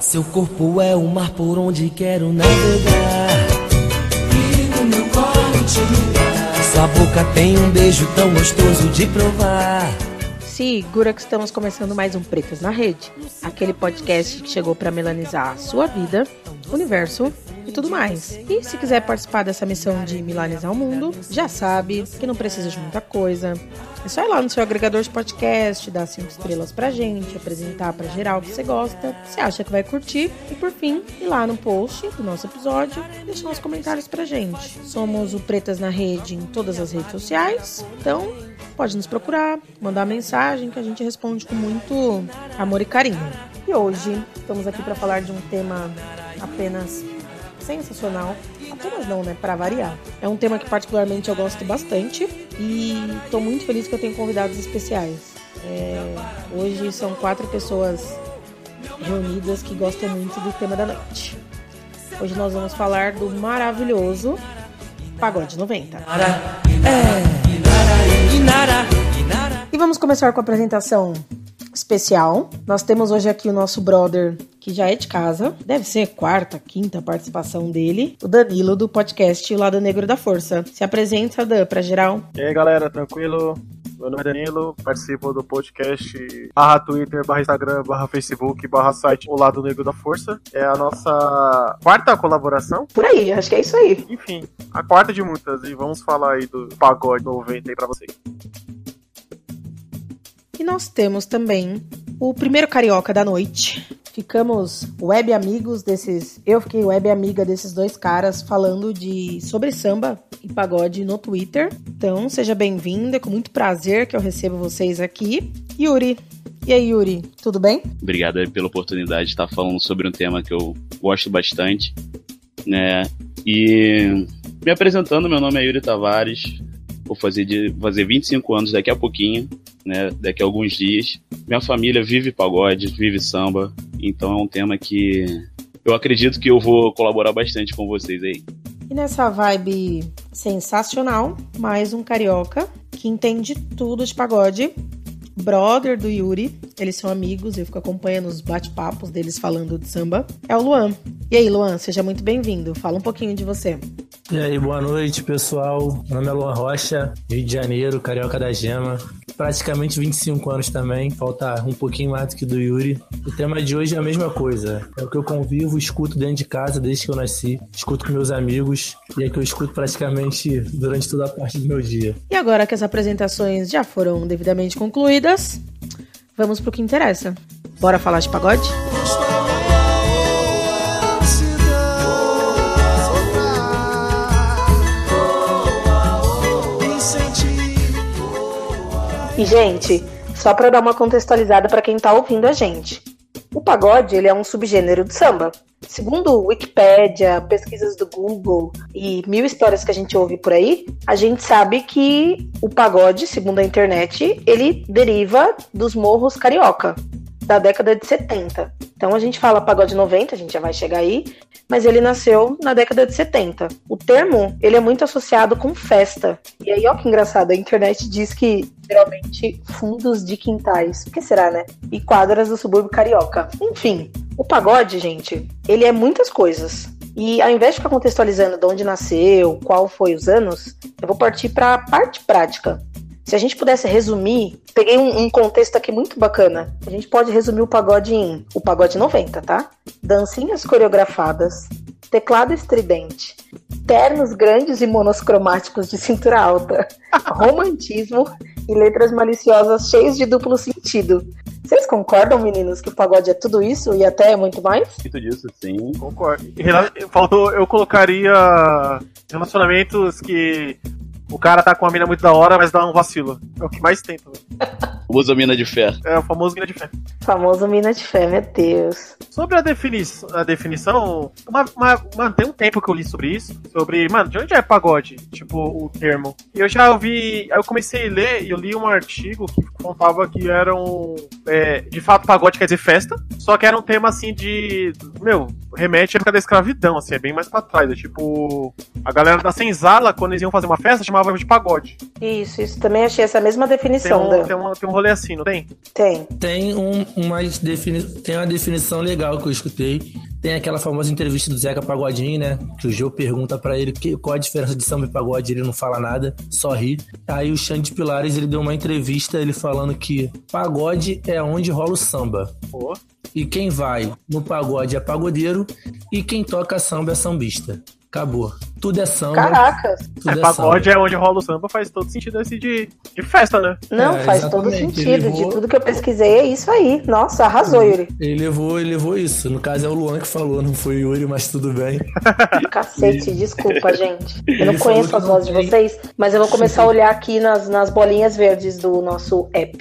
Seu corpo é o mar por onde quero navegar. E no meu colo te ligar. Sua boca tem um beijo tão gostoso de provar. Segura que estamos começando mais um Pretas na Rede, aquele podcast que chegou para melanizar a sua vida, universo e tudo mais. E se quiser participar dessa missão de milanizar o mundo, já sabe que não precisa de muita coisa. É só ir lá no seu agregador de podcast, dar cinco estrelas pra gente, apresentar pra geral que você gosta, que você acha que vai curtir. E por fim, ir lá no post do nosso episódio e deixar uns comentários pra gente. Somos o Pretas na Rede em todas as redes sociais, então pode nos procurar, mandar mensagem que a gente responde com muito amor e carinho. E hoje estamos aqui para falar de um tema apenas sensacional. Apenas não, né? Para variar. É um tema que particularmente eu gosto bastante e estou muito feliz que eu tenho convidados especiais. É, hoje são quatro pessoas reunidas que gostam muito do tema da noite. Hoje nós vamos falar do maravilhoso Pagode 90. E vamos começar com a apresentação especial. Nós temos hoje aqui o nosso brother, que já é de casa, deve ser quarta, quinta participação dele, o Danilo, do podcast O Lado Negro da Força. Se apresenta, Dan, pra geral. E aí, galera, tranquilo? Meu nome é Danilo, participo do podcast barra Twitter, barra Instagram, barra Facebook, barra site O Lado Negro da Força. É a nossa quarta colaboração. Por aí, acho que é isso aí. Enfim, a quarta de muitas. E vamos falar aí do pagode 90 aí pra vocês. E nós temos também o primeiro carioca da noite. Ficamos web amigos desses. Eu fiquei web amiga desses dois caras falando de sobre samba e pagode no Twitter. Então, seja bem-vindo, é com muito prazer que eu recebo vocês aqui. Yuri. E aí, Yuri, tudo bem? Obrigado pela oportunidade de estar falando sobre um tema que eu gosto bastante, né? E me apresentando, meu nome é Yuri Tavares, vou fazer, de, fazer 25 anos daqui a pouquinho, né? Daqui a alguns dias. Minha família vive pagode, vive samba, então é um tema que eu acredito que eu vou colaborar bastante com vocês aí. E nessa vibe sensacional, mais um carioca que entende tudo de pagode. Brother do Yuri, eles são amigos, eu fico acompanhando os bate-papos deles falando de samba. É o Luan. E aí, Luan, seja muito bem-vindo. Fala um pouquinho de você. E aí, boa noite, pessoal. Meu nome é Luan Rocha, Rio de Janeiro, Carioca da Gema. Praticamente 25 anos também, falta um pouquinho mais do que do Yuri. O tema de hoje é a mesma coisa. É o que eu convivo, escuto dentro de casa desde que eu nasci, escuto com meus amigos e é que eu escuto praticamente durante toda a parte do meu dia. E agora que as apresentações já foram devidamente concluídas, vamos pro que interessa. Bora falar de pagode? E, gente, só para dar uma contextualizada para quem tá ouvindo a gente. O pagode, ele é um subgênero do samba. Segundo Wikipédia, pesquisas do Google e mil histórias que a gente ouve por aí, a gente sabe que o pagode, segundo a internet, ele deriva dos morros carioca, da década de 70. Então a gente fala pagode 90, a gente já vai chegar aí, mas ele nasceu na década de 70. O termo, ele é muito associado com festa. E aí, ó que engraçado, a internet diz que geralmente fundos de quintais, o que será, né? E quadras do subúrbio carioca. Enfim, o pagode, gente, ele é muitas coisas. E ao invés de ficar contextualizando de onde nasceu, qual foi os anos, eu vou partir para a parte prática. Se a gente pudesse resumir, peguei um, um, contexto aqui muito bacana. A gente pode resumir o pagode em o pagode 90, tá? Dancinhas coreografadas, teclado estridente, ternos grandes e monosscromáticos de cintura alta, romantismo e letras maliciosas cheias de duplo sentido. Vocês concordam, meninos, que o pagode é tudo isso e até muito mais? Muito disso, sim. Concordo. Faltou, eu colocaria relacionamentos que o cara tá com uma mina muito da hora, mas dá um vacilo. É o que mais tem também. Famoso mina de fé. É, o famoso mina de fé. Famoso mina de fé, meu Deus. Sobre a, defini a definição, uma, uma, mano, tem um tempo que eu li sobre isso. Sobre, mano, de onde é pagode? Tipo, o termo. E eu já ouvi. Aí eu comecei a ler e eu li um artigo que contava que era um. É, de fato, pagode quer dizer festa. Só que era um tema assim de. Meu, remete à época da escravidão, assim, é bem mais pra trás. É tipo. A galera da senzala, quando eles iam fazer uma festa, chamava de pagode. Isso, isso. Também achei essa mesma definição. Tem um, da... tem um, tem um rolê assim, não tem? Tem. Tem, um, uma, defini tem uma definição legal que eu escutei. Tem aquela famosa entrevista do Zeca Pagodinho, né? Que o Gil pergunta para ele que, qual a diferença de samba e pagode, ele não fala nada, só ri. Aí o Xande Pilares, ele deu uma entrevista, ele falando que pagode é onde rola o samba. Pô. E quem vai no pagode é pagodeiro e quem toca samba é sambista. Acabou. Tudo é samba. Caracas. Tudo É, é, pagode samba. é onde rola o samba, faz todo sentido esse de, de festa, né? Não, É, faz todo sentido. De tudo que eu pesquisei, é isso aí. Nossa, arrasou, Yuri. Ele levou, ele levou isso. No caso é o Luan que falou, não foi o Yuri, mas tudo bem. Cacete, desculpa, gente. Eu não conheço as vozes de vocês, mas eu vou começar a olhar aqui nas, nas bolinhas verdes do nosso app.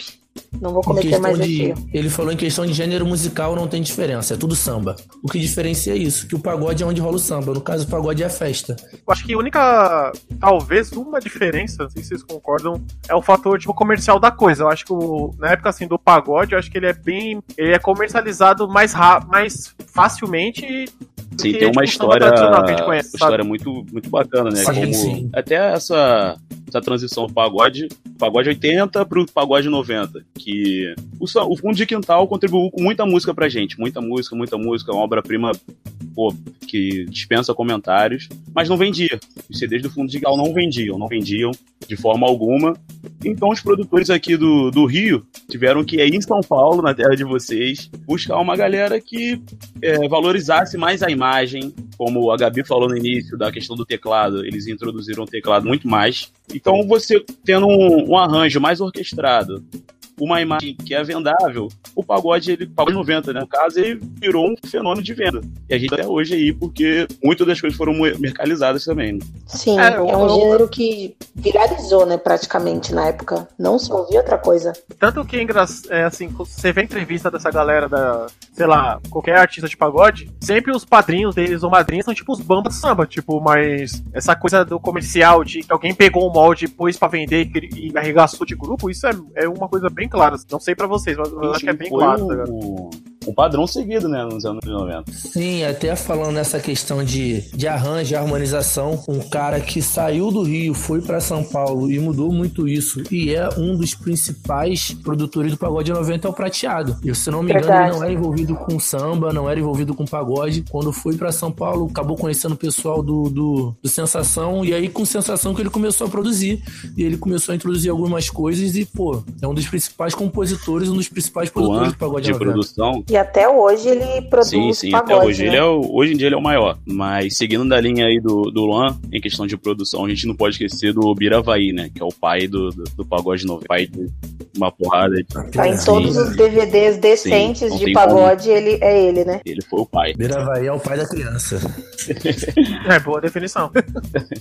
Não vou cometer mais de, erro. ele falou em questão de gênero musical não tem diferença, é tudo samba. O que diferencia é isso, que o pagode é onde rola o samba. No caso, o pagode é a festa. Eu acho que a única, talvez uma diferença, não sei se vocês concordam, é o fator tipo comercial da coisa. Eu acho que o- na época assim do pagode, eu acho que ele é bem, ele é comercializado mais ra- mais facilmente. Sim, tem uma tipo, história, conhece, história muito, muito bacana, né? Sim, Como sim. até essa, essa transição do pagode, pagode 80 pro pagode 90, que o, sa- o Fundo de Quintal contribuiu com muita música pra gente, muita música, muita música, uma obra-prima que dispensa comentários, mas não vendia. Os CDs do Fundo de Quintal não vendiam, não vendiam de forma alguma. Então os produtores aqui do, do Rio tiveram que ir em São Paulo, na terra de vocês, buscar uma galera que é, valorizasse mais a imagem, como a Gabi falou no início da questão do teclado, eles introduziram o teclado muito mais. Então você tendo um, um arranjo mais orquestrado, uma imagem que é vendável, o pagode, ele pagode 90, né? No caso, ele virou um fenômeno de venda. E a gente até hoje aí, porque muitas das coisas foram mercalizadas também. Né? Sim, É, é, um eu- gênero que viralizou, né, praticamente na época. Não se ouvia outra coisa. Tanto que é, é assim, você vê a entrevista dessa galera da, sei lá, qualquer artista de pagode, sempre os padrinhos deles ou madrinhas são tipo os bambas de samba, tipo, mas essa coisa do comercial de que alguém pegou um molde, pôs pra vender e e arregaçou de grupo, isso é, é uma coisa bem clara. Não sei pra vocês, mas eu acho que é bem claro. tá ligado? Um, um padrão seguido, né, nos anos 90. Sim, até falando nessa questão de, de arranjo, de harmonização, um cara que saiu do Rio, foi pra São Paulo e mudou muito isso. E é um dos principais produtores do pagode 90 é o Prateado. E se não me engano, Verdade. ele não era envolvido com samba, não era envolvido com pagode. Quando foi pra São Paulo, acabou conhecendo o pessoal do, do, do Sensação. E aí, com Sensação, que ele começou a produzir. E ele começou a introduzir algumas coisas. E, pô, é um dos principais compositores, um dos principais produtores Luan, do pagode de 90. produção, E até hoje ele produz Sim, sim, pagode, até hoje. né? Ele é o, hoje em dia ele é o maior. Mas seguindo da linha aí do, do Luan, em questão de produção, a gente não pode esquecer do Biravaí, né? Que é o pai do, do, do pagode novo. Pai de uma porrada. De... Tá em Sim. todos os DVDs decentes não de pagode, ele é ele, né? Ele foi o pai. Biravaí é o pai da criança. É, boa definição.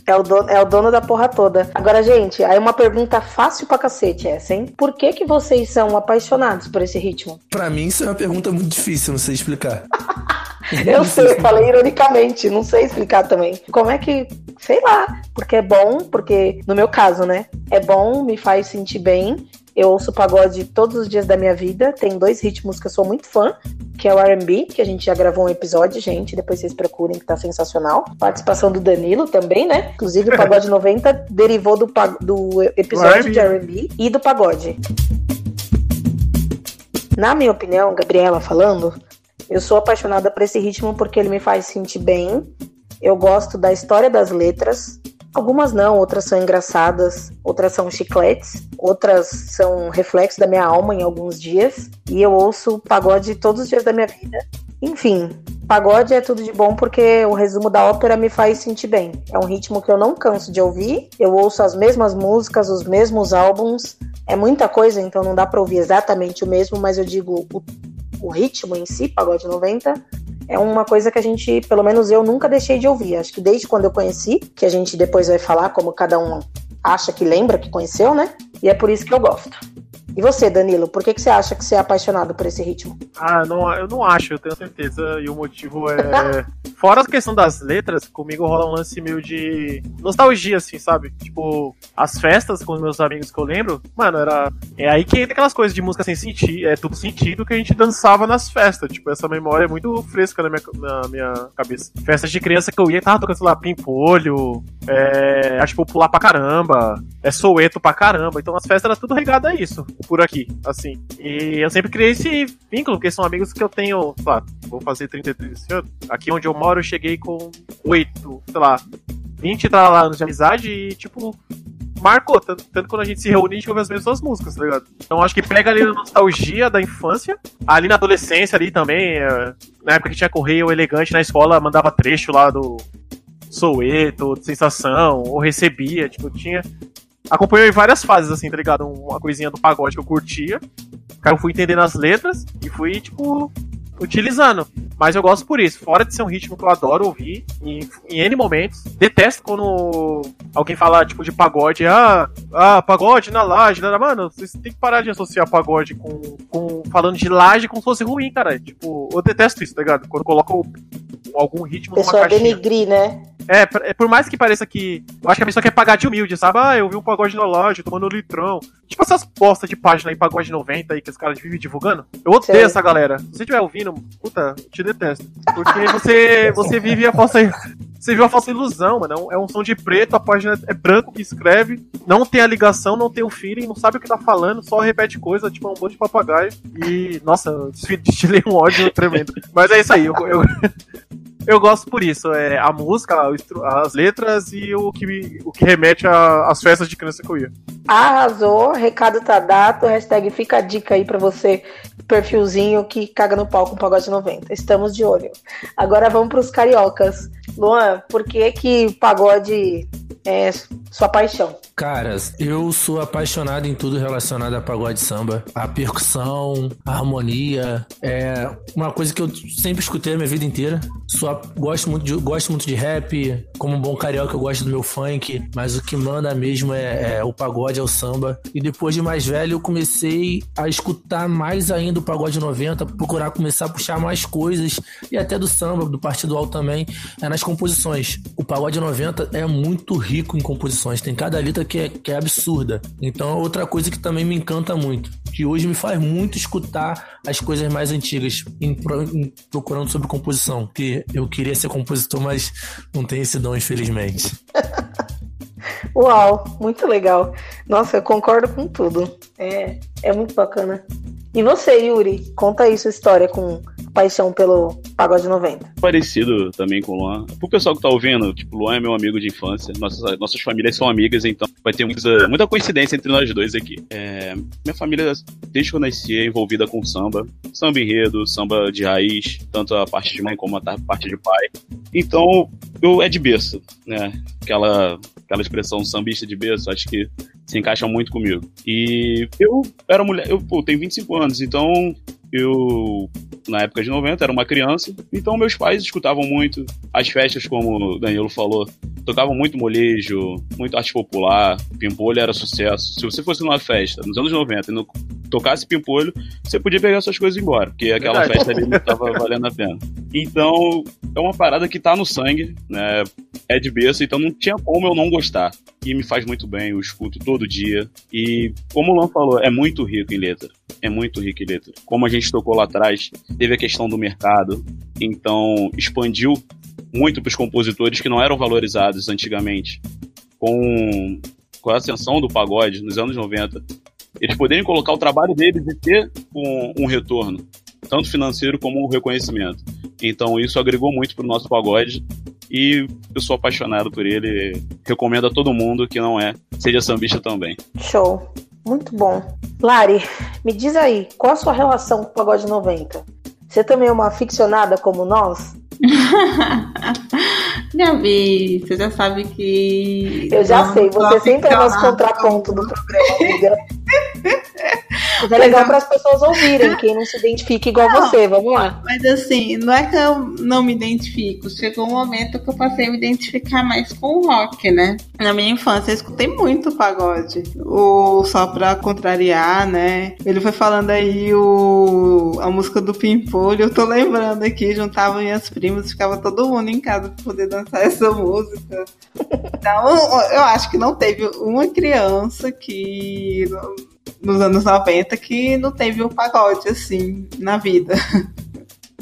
É o, dono, é o dono da porra toda. Agora, gente, aí uma pergunta fácil pra cacete essa, hein? Por que que vocês são apaixonados por esse ritmo? Pra mim, isso é uma pergunta muito difícil, não sei explicar. Eu sei, eu falei ironicamente, não sei explicar também. Como é que, sei lá, porque é bom, porque no meu caso, né? É bom, me faz sentir bem. Eu ouço pagode todos os dias da minha vida. Tem dois ritmos que eu sou muito fã, que é o R&B, que a gente já gravou um episódio, gente, depois vocês procurem que tá sensacional. Participação do Danilo também, né? Inclusive o pagode 90 derivou do, do episódio de R&B e do pagode. Na minha opinião, Gabriela falando, eu sou apaixonada por esse ritmo porque ele me faz sentir bem. Eu gosto da história das letras. Algumas não, outras são engraçadas, outras são chicletes, outras são reflexo da minha alma em alguns dias. E eu ouço pagode todos os dias da minha vida. Enfim, pagode é tudo de bom porque o resumo da ópera me faz sentir bem. É um ritmo que eu não canso de ouvir. Eu ouço as mesmas músicas, os mesmos álbuns. É muita coisa, então não dá pra ouvir exatamente o mesmo, mas eu digo o o ritmo em si, pagode 90, é uma coisa que a gente, pelo menos eu, nunca deixei de ouvir. Acho que desde quando eu conheci, que a gente depois vai falar como cada um acha que lembra que conheceu, né? E é por isso que eu gosto. E você, Danilo, por que, que você acha que você é apaixonado por esse ritmo? Ah, não, eu não acho, eu tenho certeza. E o motivo é. Fora a questão das letras, comigo rola um lance meio de nostalgia, assim, sabe? Tipo, as festas com os meus amigos que eu lembro, mano, era. É aí que entra aquelas coisas de música sem sentido, é tudo sentido que a gente dançava nas festas. Tipo, essa memória é muito fresca na minha, na minha cabeça. Festas de criança que eu ia, tava tocando, sei lá, pimpolho, é. Acho que pular pra caramba, é soueto pra caramba. Então as festas era tudo regado a isso. Por aqui, assim. E eu sempre criei esse vínculo, porque são amigos que eu tenho, sei lá, vou fazer 33 esse ano. Aqui onde eu moro, eu cheguei com 8, sei lá, 20 tá lá anos de amizade e, tipo, marcou. Tanto, tanto quando a gente se reúne, a gente ouve as mesmas músicas, tá ligado? Então acho que pega ali a nostalgia da infância, ali na adolescência ali também, é, na época que tinha correio elegante na escola, mandava trecho lá do Soueto, Sensação, ou recebia, tipo, tinha. Acompanhou em várias fases, assim, tá ligado? Uma coisinha do pagode que eu curtia. Cara, eu fui entendendo as letras e fui, tipo, utilizando. Mas eu gosto por isso. Fora de ser um ritmo que eu adoro ouvir em, em N momentos. Detesto quando alguém fala, tipo, de pagode. Ah, ah pagode na laje. Né? Mano, vocês tem que parar de associar pagode com, com. falando de laje como se fosse ruim, cara. Tipo, eu detesto isso, tá ligado? Quando colocam algum ritmo Pessoa numa caixinha. denigrir, né? É, é, por mais que pareça que. Eu acho que a pessoa quer pagar de humilde, sabe? Ah, eu vi um pagode na loja, tomando um litrão. Tipo essas postas de página aí, pagode 90 aí, que os caras vivem divulgando. Eu odeio Sim. essa galera. Se você estiver ouvindo, puta, eu te detesto. Porque você, você vive a falsa. Você viu a falsa ilusão, mano. É um som de preto, a página é branco que escreve, não tem a ligação, não tem o feeling, não sabe o que tá falando, só repete coisa, tipo, é um monte de papagaio. E, nossa, destilei um ódio tremendo. Mas é isso aí, eu, eu, eu gosto por isso. É a música, as letras e o que, o que remete às festas de criança que eu ia. Arrasou, recado tá dado, hashtag fica a dica aí pra você, perfilzinho que caga no pau com pagode 90. Estamos de olho. Agora vamos pros cariocas. Luan, por que que pagode é sua paixão? Caras, eu sou apaixonado em tudo relacionado a pagode samba. A percussão, a harmonia, é uma coisa que eu sempre escutei a minha vida inteira. Gosto muito de, gosto muito de rap, como um bom carioca eu gosto do meu funk, mas o que manda mesmo é, é o pagode, é o samba. E depois de mais velho eu comecei a escutar mais ainda o pagode 90, procurar começar a puxar mais coisas e até do samba, do Partido Alto também, é nas composições. O pagode 90 é muito rico em composições, tem cada letra que é, que é absurda. Então é outra coisa que também me encanta muito, que hoje me faz muito escutar as coisas mais antigas, em, em, procurando sobre composição, que eu queria ser compositor, mas não tenho esse dom, infelizmente. Uau, muito legal. Nossa, eu concordo com tudo. É, é muito bacana. E você, Yuri, conta aí sua história com paixão pelo pagode 90. Parecido também com o Luan. Pro pessoal que tá ouvindo, tipo, o Luan é meu amigo de infância, nossas, nossas famílias são amigas, então vai ter muita, muita coincidência entre nós dois aqui. É, minha família, desde que eu nasci, é envolvida com samba. Samba enredo, samba de raiz, tanto a parte de mãe como a parte de pai. Então, eu é de berço, né? Aquela, aquela expressão sambista de berço, acho que se encaixa muito comigo. E eu era mulher, eu pô, tenho 25 anos, então eu, na época de 90, era uma criança, então meus pais escutavam muito as festas, como o Danilo falou, tocavam muito molejo, muito arte popular, pimpolho era sucesso. Se você fosse numa festa nos anos 90 e não tocasse pimpolho, você podia pegar suas coisas e ir embora, porque aquela Verdade. festa ali não estava valendo a pena. Então, é uma parada que tá no sangue, né? É de berço, então não tinha como eu não gostar. E me faz muito bem, eu escuto todo dia. E, como o Lan falou, é muito rico em letra. É muito rico em letra. Como a gente tocou lá atrás, teve a questão do mercado, então expandiu muito para os compositores que não eram valorizados antigamente. Com, com a ascensão do pagode nos anos 90, eles poderem colocar o trabalho deles e ter um, um retorno, tanto financeiro como um reconhecimento. Então isso agregou muito para o nosso pagode e eu sou apaixonado por ele. Recomendo a todo mundo que não é, seja sambista também. Show. Muito bom. Lari, me diz aí, qual a sua relação com o Pagode 90? Você também é uma aficionada como nós? Gabi, você já sabe que. Eu já sei, você sempre é nosso contraponto do programa, amiga. Mas é legal para as pessoas ouvirem, quem não se identifica igual não, você, vamos lá. Mas assim, não é que eu não me identifico, chegou um momento que eu passei a me identificar mais com o rock, né? Na minha infância eu escutei muito pagode. O Só Pra Contrariar, né? Ele foi falando aí o, a música do Pimpolho, eu tô lembrando aqui, juntava minhas primas, ficava todo mundo em casa pra poder dançar essa música. Então, eu acho que não teve uma criança que nos anos 90 que não teve um pagode assim na vida.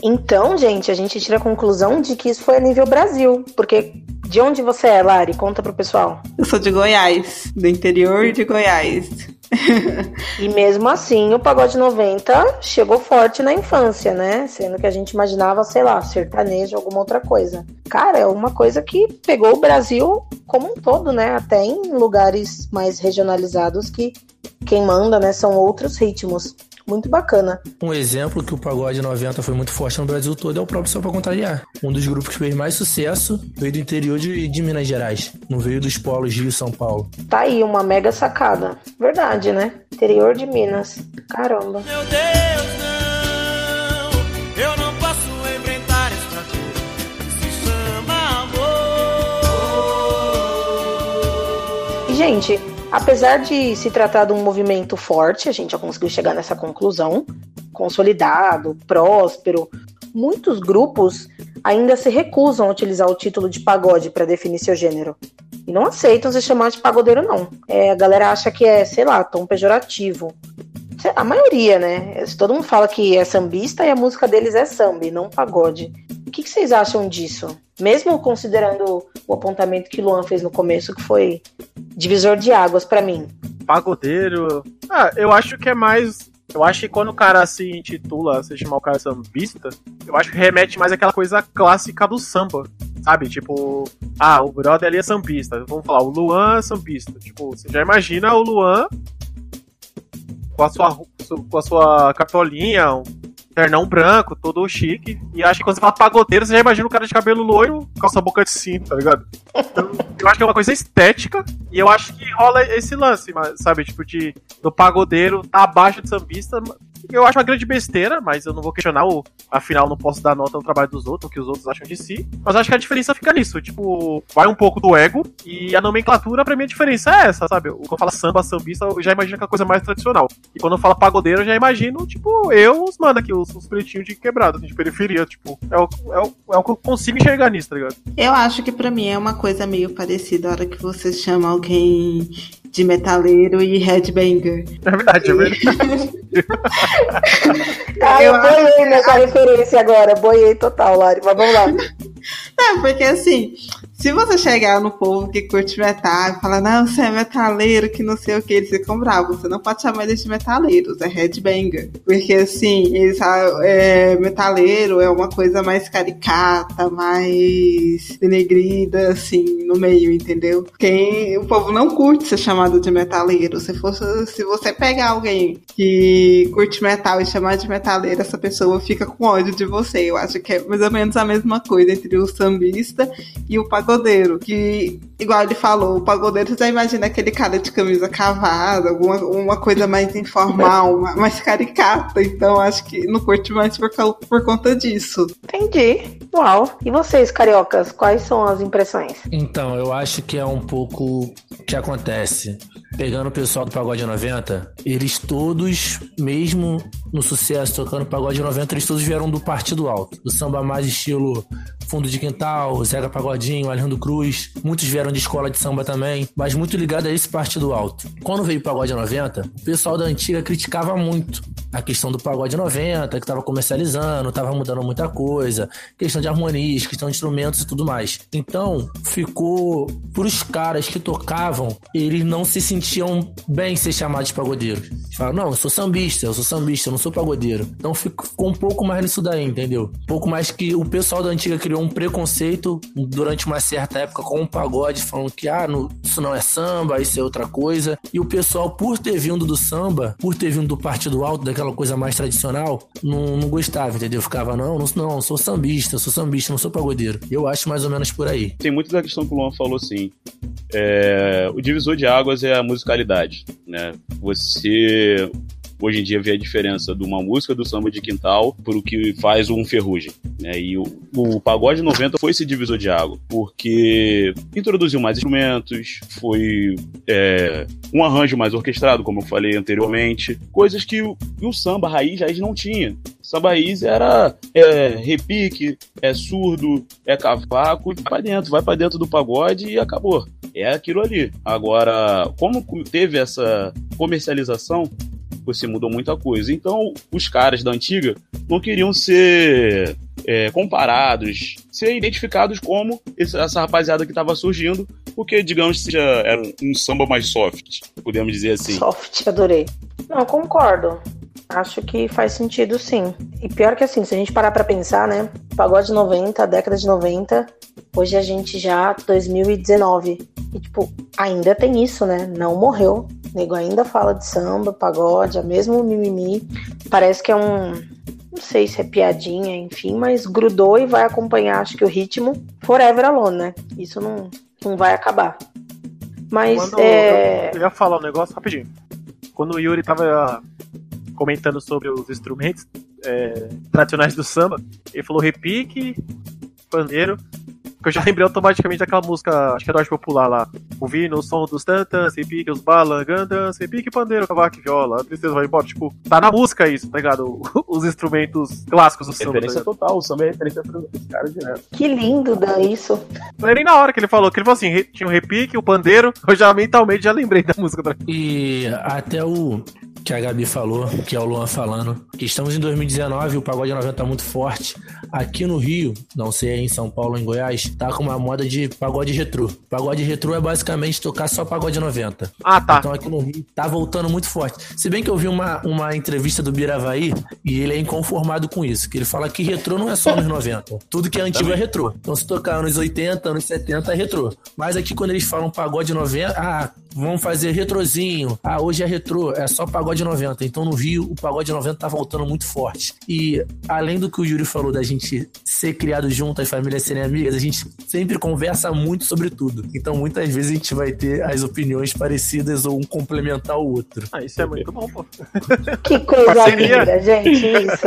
Então, gente, a gente tira a conclusão de que isso foi a nível Brasil, porque De onde você é, Lari? Conta pro pessoal. Eu sou de Goiás, do interior de Goiás. e mesmo assim, o pagode 90 chegou forte na infância, né? Sendo que a gente imaginava, sei lá, sertanejo, alguma outra coisa. Cara, é uma coisa que pegou o Brasil como um todo, né? Até em lugares mais regionalizados que quem manda, né, são outros ritmos muito bacana. Um exemplo que o pagode 90 foi muito forte no Brasil todo é o próprio Só Pra Contrariar. Um dos grupos que fez mais sucesso veio do interior de, de Minas Gerais, não veio dos polos Rio e São Paulo. Tá aí, uma mega sacada. Verdade, né? Interior de Minas. Caramba. Meu Deus, não, eu não posso enfrentar esta dor. Se chama amor. Gente, Apesar de se tratar de um movimento forte, a gente já conseguiu chegar nessa conclusão, consolidado, próspero, muitos grupos ainda se recusam a utilizar o título de pagode para definir seu gênero. E não aceitam se chamar de pagodeiro, não. É, a galera acha que é, sei lá, tom pejorativo. A maioria, né? Todo mundo fala que é sambista e a música deles é samba, não pagode. O que, que vocês acham disso? Mesmo considerando o apontamento que Luan fez no começo, que foi divisor de águas para mim. Pagodeiro. Ah, eu acho que é mais. Eu acho que quando o cara se intitula, se chamar o cara sambista, eu acho que remete mais àquela coisa clássica do samba. Sabe? Tipo, ah, o brother ali é sambista. Vamos falar, o Luan é sambista. Tipo, você já imagina o Luan com a sua, com a sua cartolinha, ternão branco, todo chique. E acho que quando você fala pagodeiro, você já imagina o cara de cabelo loiro, calça boca de cinto, tá ligado? Então, eu acho que é uma coisa estética. E eu acho que rola esse lance, sabe? Tipo, de do pagodeiro tá abaixo de sambista, eu acho uma grande besteira, mas eu não vou questionar o. Afinal, não posso dar nota ao trabalho dos outros, o que os outros acham de si. Mas acho que a diferença fica nisso. Tipo, vai um pouco do ego e a nomenclatura, pra mim, a diferença é essa, sabe? Quando eu falo samba, sambista, eu já imagino que é coisa mais tradicional. E quando eu falo pagodeiro, eu já imagino, tipo, eu, os mano aqui, os, os pretinhos de quebrado, de periferia. Tipo, é o, é, o, é o que eu consigo enxergar nisso, tá ligado? Eu acho que pra mim é uma coisa meio parecida a hora que você chama alguém de metaleiro e headbanger. É verdade, é verdade. ah, eu, eu boiei nessa referência agora, boiei total, Lari, mas vamos lá. É, porque assim, se você chegar no povo que curte metal e falar, não, você é metaleiro, que não sei o que, eles ficam bravos. Você não pode chamar eles de metaleiros, é headbanger. Porque assim, eles, é, metaleiro é uma coisa mais caricata, mais denegrida, assim, no meio, entendeu? Quem, o povo não curte ser chamado de metaleiro. Se, fosse, se você pegar alguém que curte metal e chamar de metaleiro, essa pessoa fica com ódio de você. Eu acho que é mais ou menos a mesma coisa entre o sambista e o pagodeiro, que, igual ele falou, o pagodeiro você já imagina aquele cara de camisa cavada, alguma uma coisa mais informal, mais caricata. Então acho que não curte mais por, por conta disso. Entendi. Uau. E vocês, cariocas, quais são as impressões? Então, eu acho que é um pouco o que acontece. Pegando o pessoal do Pagode 90, eles todos, mesmo no sucesso tocando Pagode 90, eles todos vieram do Partido Alto. Do samba mais estilo Fundo de Quintal, Zega Pagodinho, Alejandro Cruz. Muitos vieram de escola de samba também, mas muito ligado a esse partido alto. Quando veio o Pagode 90, o pessoal da antiga criticava muito a questão do Pagode 90, que estava comercializando, estava mudando muita coisa, questão de harmonias, questão de instrumentos e tudo mais. Então, ficou para os caras que tocavam, eles não se sentiam bem ser chamados de pagodeiros. Eles falaram, não, eu sou sambista, eu sou sambista, eu não sou pagodeiro. Então ficou um pouco mais nisso daí, entendeu? Um pouco mais que o pessoal da antiga criou um preconceito durante uma certa época com o pagode, falando que ah, no, isso não é samba, isso é outra coisa. E o pessoal, por ter vindo do samba, por ter vindo do partido alto, daquela coisa mais tradicional, não, não gostava, entendeu? Ficava, não, não, não, sou sambista, sou sambista, não sou pagodeiro. Eu acho mais ou menos por aí. Tem muito da questão que o Luan falou assim. É, o divisor de águas é a musicalidade, né? Você hoje em dia vê a diferença de uma música do samba de quintal para o que faz um ferrugem. Né? E o, o pagode 90 foi esse divisor de água, porque introduziu mais instrumentos, foi é, um arranjo mais orquestrado, como eu falei anteriormente, coisas que o, o samba raiz já não tinha. Samba raiz era é, repique, é surdo, é cavaco, vai pra dentro, vai para dentro do pagode e acabou. É aquilo ali. Agora, como teve essa comercialização, você mudou muita coisa. Então, os caras da antiga não queriam ser é, comparados, ser identificados como essa rapaziada que estava surgindo, porque, digamos, seja era um samba mais soft, podemos dizer assim. Soft, adorei. Não, concordo. Acho que faz sentido sim. E pior que assim, se a gente parar pra pensar, né? Pagode 90, década de 90, hoje a gente já 2019. E tipo, ainda tem isso, né? Não morreu. O nego ainda fala de samba, pagode, é mesmo mimimi. Parece que é um. Não sei se é piadinha, enfim, mas grudou e vai acompanhar, acho que o ritmo forever alone, né? Isso não, não vai acabar. Mas Quando é. eu, eu ia falar um negócio rapidinho. Quando o Yuri tava comentando sobre os instrumentos é, tradicionais do samba, ele falou repique, pandeiro. Que eu já lembrei automaticamente daquela música, acho que é do Arte Popular lá. Ouvindo o som dos tantas, repique, os balangandas, repique, pandeiro, cavaco e viola. A tristeza vai embora. Tipo, tá na música isso, tá ligado? Os instrumentos clássicos do samba. Tá Referência ligado? total, o samba é referência para esse cara direto. Que lindo, Dan, isso. Não é nem na hora que ele falou, que ele falou assim, tinha o repique, o pandeiro, eu já mentalmente já lembrei da música. Tá? E até o que a Gabi falou, que é o Luan falando, estamos em 2019 e o pagode 90 tá muito forte. Aqui no Rio, não sei em São Paulo ou em Goiás, tá com uma moda de pagode retrô. Pagode retrô é basicamente tocar só pagode 90. Ah, tá. Então aqui no Rio tá voltando muito forte. Se bem que eu vi uma, uma entrevista do Biravaí e ele é inconformado com isso. Que ele fala que retrô não é só anos 90. Tudo que é antigo é retrô. Então se tocar anos 80, anos 70 é retrô. Mas aqui quando eles falam pagode 90, ah, vamos fazer retrozinho. Ah, hoje é retrô, é só pagode 90. Então no Rio o pagode 90 tá voltando muito forte. E além do que o Júlio falou da gente ser criado junto, as famílias serem amigas, a gente sempre conversa muito sobre tudo. Então muitas vezes a gente vai ter as opiniões parecidas ou um complementar o outro. Ah, isso é muito bom, pô. Que coisa Parceria. linda, gente, isso.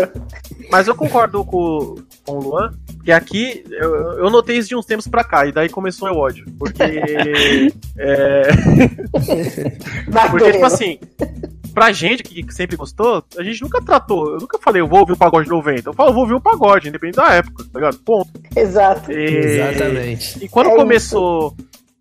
Mas eu concordo com, com o Luan, que aqui eu, eu notei isso de uns tempos pra cá, e daí começou o ódio. Porque. é, porque, tipo assim, pra gente que sempre gostou, a gente nunca tratou. Eu nunca falei, eu vou ouvir o pagode 90. Eu falo, eu vou ouvir o pagode, independente da época, tá ligado? Ponto. Exato. E- Exatamente. E quando É começou.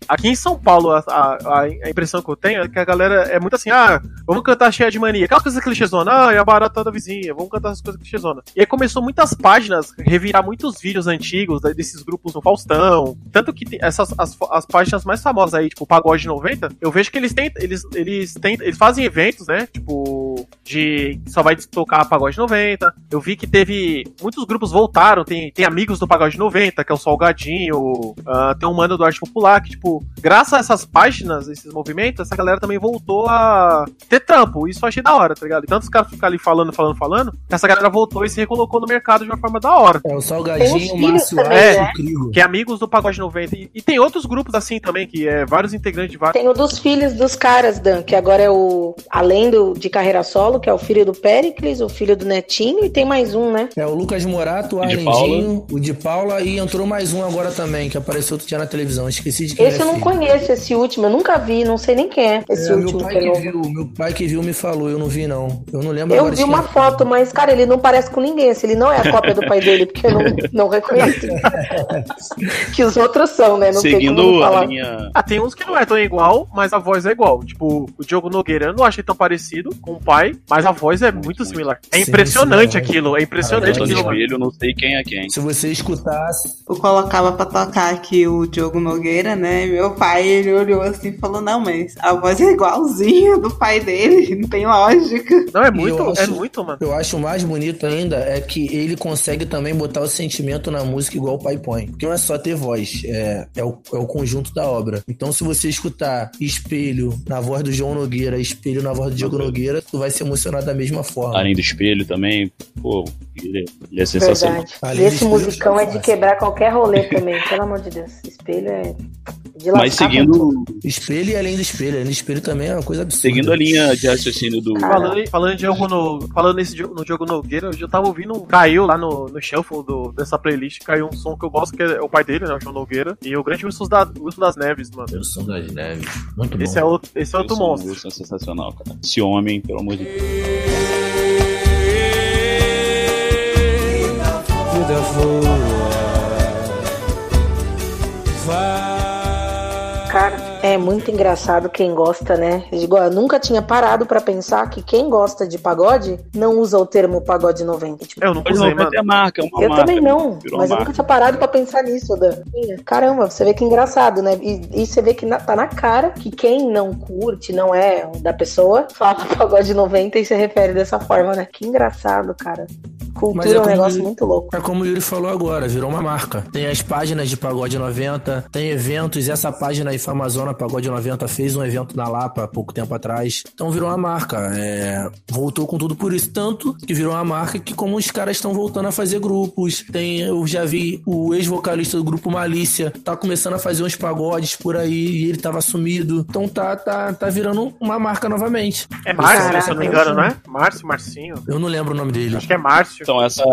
Aqui em São Paulo, a, a, a impressão que eu tenho é que a galera é muito assim, ah, vamos cantar cheia de mania. Aquela coisa clichêzona, ah, é a barata da vizinha, vamos cantar essas coisas clichêzona. E aí começou muitas páginas revirar muitos vídeos antigos da- desses grupos no Faustão. Tanto que essas as, as páginas mais famosas aí, tipo Pagode 90, eu vejo que eles tentam, eles, eles tentam, eles fazem eventos, né? Tipo, de só vai tocar Pagode 90. Eu vi que teve. Muitos grupos voltaram, tem, tem amigos do Pagode 90, que é o Salgadinho, ah, tem um mano do Arte Popular, que, tipo, graças a essas páginas, esses movimentos, essa galera também voltou a ter trampo. Isso eu achei da hora, tá ligado? E tantos caras ficar ali falando, falando, falando, que essa galera voltou e se recolocou no mercado de uma forma da hora. É o Salgadinho, o Márcio também, né? Crigo. Que é amigos do Pagode 90. E, e tem outros grupos assim também, que é vários integrantes de vários. Tem o dos filhos dos caras, Dan, que agora é o. Além do, de carreira solo, que é o filho do Pericles, o filho do Netinho, e tem mais um, né? É o Lucas Morato, o O de Arlendinho, o de Paula e entrou mais um agora também, que apareceu outro dia na televisão. Esqueci de quem Esse é não conheço, esse último, eu nunca vi, não sei nem quem é esse É, meu último. pai que viu, meu pai que viu me falou, eu não vi não. Eu não lembro Eu agora vi uma é. foto, mas, cara, ele não parece com ninguém. Se ele não é a cópia do pai dele, porque eu não, não reconheço. que os outros são, né? Não tem como Seguindo falar. a linha. Ah, tem uns que não é tão igual, mas a voz é igual. Tipo, o Diogo Nogueira eu não achei tão parecido com o pai, mas a voz é muito similar. É Sim, impressionante sim, aquilo, é impressionante Eu tô no aquilo. espelho, não sei quem é quem. Se você escutasse, Eu colocava pra tocar aqui o Diogo Nogueira, né? Meu pai, ele olhou assim e falou: Não, mas a voz é igualzinha do pai dele, não tem lógica. Não, é eu muito, é acho- muito, mano. eu acho mais bonito ainda é que ele consegue também botar o sentimento na música igual o pai põe. Porque não é só ter voz, é, é, o, é o conjunto da obra. Então se você escutar espelho na voz do João Nogueira, espelho na voz do Diogo Nogueira, tu vai se emocionar da mesma forma. Além do espelho também, pô, ele, ele é sensacional. E esse musicão é de quebrar qualquer rolê também, pelo amor de Deus. Espelho é Mas seguindo, Espelho e além do espelho. Além do espelho também é uma coisa absurda. seguindo a linha de raciocínio do. Falando, falando, em Diogo no, falando nesse, Diogo- no Diogo Nogueira, eu tava ouvindo, um- caiu lá no, no shuffle do, dessa playlist, caiu um som que eu gosto, que é o pai dele, né, o João Nogueira, e o grande Wilson, da, Wilson das Neves, mano. Sou das neves. Muito Esse bom. é outro, esse é outro Wilson- monstro. Wilson é sensacional, cara. Esse homem, pelo amor de Deus. Vida é muito engraçado quem gosta, né? Eu digo, eu nunca tinha parado pra pensar que quem gosta de pagode não usa o termo pagode 90. Tipo, Eu não usei, não, mano. é marca, é uma eu marca. também não, mas eu nunca tinha parado pra pensar nisso, Dan. Caramba, você vê que engraçado, né? E, e você vê que na- tá na cara que quem não curte, não é da pessoa, fala pagode 90 e se refere dessa forma, né? Que engraçado, cara. Mas Cultura é é um como negócio muito louco. É como o Yuri falou agora, virou uma marca. Tem as páginas de Pagode 90, tem eventos, e essa página aí, Famazona Pagode 90, fez um evento na Lapa há pouco tempo atrás. Então virou uma marca. é, Voltou com tudo por isso. Tanto que virou uma marca que, como os caras estão voltando a fazer grupos, tem, eu já vi o ex-vocalista do grupo Malícia, tá começando a fazer uns pagodes por aí, e ele tava sumido. Então tá, tá, tá virando uma marca novamente. É Márcio, se eu não me engano, não é? Márcio, Marcinho. Eu não lembro o nome dele. Acho que é Márcio. Então, essa,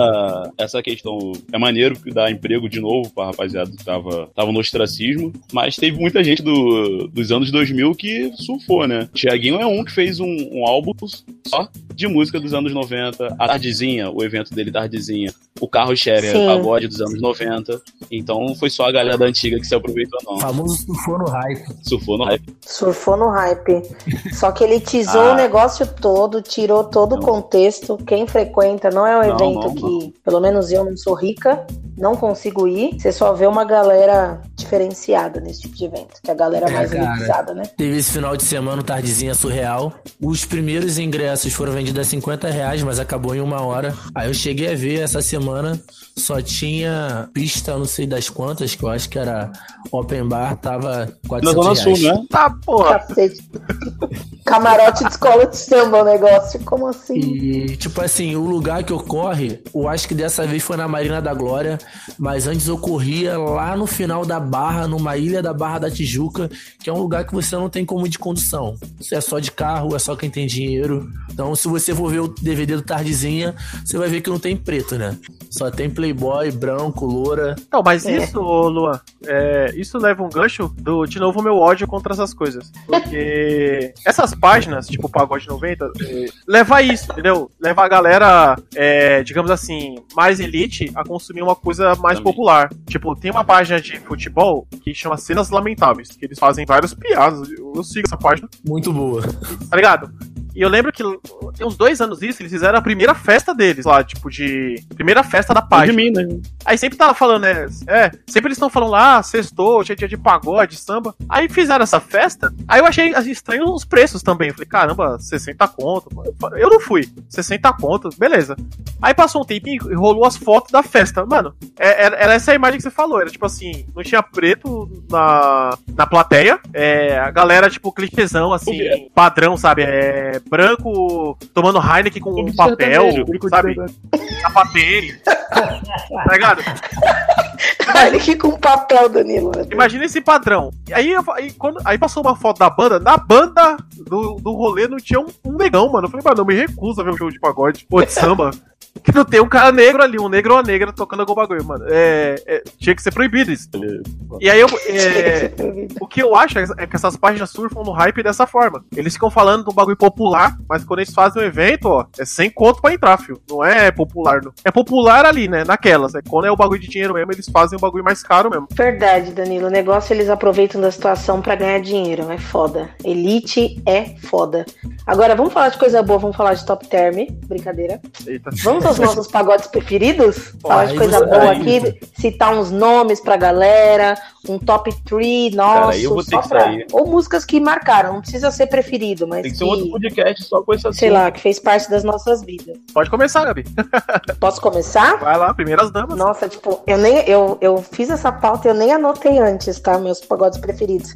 essa questão é maneiro que dá emprego de novo pra rapaziada que tava, tava no ostracismo, mas teve muita gente do, dos anos 2000 que surfou, né? Tiaguinho é um que fez um, um álbum só de música dos anos 90, a Tardezinha, o evento dele Tardezinha, o Carro Chefe, Sim. pagode dos anos 90, então foi só a galera da antiga que se aproveitou O não. famoso surfou no hype. Surfou no hype. Surfou no hype. Só que ele teasou Ah. o negócio todo, tirou todo o Não. contexto. Quem frequenta não é um Não, evento não, que, pelo menos eu não sou rica, não consigo ir. Você só vê uma galera diferenciada nesse tipo de evento, que é a galera É, mais cara. elitizada, né? Teve esse final de semana o Tardezinha Surreal. Os primeiros ingressos foram vendidos a 50 reais, mas acabou em uma hora. Aí eu cheguei a ver essa semana, só tinha pista, não sei das quantas, que eu acho que era Open Bar, tava Na 400 Zona reais. Sul, né? Tá, porra. Cacete. Camarote de escola de samba o negócio. Como assim? E, tipo assim, o lugar que ocorre, eu acho que dessa vez foi na Marina da Glória, mas antes ocorria lá no final da Barra, numa ilha da Barra da Tijuca, que é um lugar que você não tem como ir de condução. Isso é só de carro, é só quem tem dinheiro. Então, se você for ver o DVD do Tardezinha, você vai ver que não tem preto, né? Só tem playboy, branco, loura. Não, mas É. isso, Luan, é, isso leva um gancho do, de novo, meu ódio contra essas coisas. Porque essas páginas, tipo Pagode 90, é, leva isso, entendeu? Leva a galera, é, digamos assim, mais elite a consumir uma coisa mais Também. popular. Tipo, tem uma página de futebol que chama Cenas Lamentáveis, que eles fazem várias piadas. Eu, eu sigo essa página, Muito boa. tá ligado? E eu lembro que tem uns dois anos isso, eles fizeram a primeira festa deles lá, tipo, de. Primeira festa da De página. mim, né? Aí sempre tava falando, né? É, sempre eles estão falando lá, ah, sextou, hoje é dia de pagode, samba. Aí fizeram essa festa, aí eu achei assim, estranho os preços também. Eu falei, caramba, 60 conto. mano. Eu não fui. 60 conto, beleza. Aí passou um tempinho e rolou as fotos da festa. Mano, é- era, era essa a imagem que você falou. Era tipo assim, não tinha preto na, na plateia. É, a galera, tipo, clichêzão, assim, quê? padrão, sabe? É, branco tomando Heineken com um papel, sertanejo, sabe? Sapatênis. tá ligado? Aqui com papel, Danilo. Imagina esse padrão. E aí, eu- aí, quando, aí passou uma foto da banda, na banda do, do rolê não tinha um, um negão, mano. Eu falei, mano, eu me recuso a ver um show de pagode ou de samba. Que não tem um cara negro ali, um negro ou uma negra tocando algum bagulho, mano. É, é, tinha que ser proibido isso. E aí eu. é, o que eu acho é que essas páginas surfam no hype dessa forma. Eles ficam falando de um bagulho popular, mas quando eles fazem um evento, ó, é sem conto pra entrar, fio. Não é popular, não. É popular ali, né? Naquelas. É quando é o bagulho de dinheiro mesmo, eles fazem um bagulho mais caro mesmo. Verdade, Danilo. O negócio eles aproveitam da situação pra ganhar dinheiro. É foda. Elite é foda. Agora, vamos falar de coisa boa, vamos falar de top term. Brincadeira. Eita. Vamos aos nossos pagodes preferidos? Falar de coisa você- boa aí- aqui, citar uns nomes pra galera, um top 3 Cara, nosso, aí eu vou ter pra... Ou músicas que marcaram, não precisa ser preferido, mas Tem que que, ser um outro podcast só com sei lá, que fez parte das nossas vidas. Pode começar, Gabi. Posso começar? Vai lá, primeiras damas. Nossa, tipo, eu nem eu, eu fiz essa pauta e eu nem anotei antes, tá? Meus pagodes preferidos.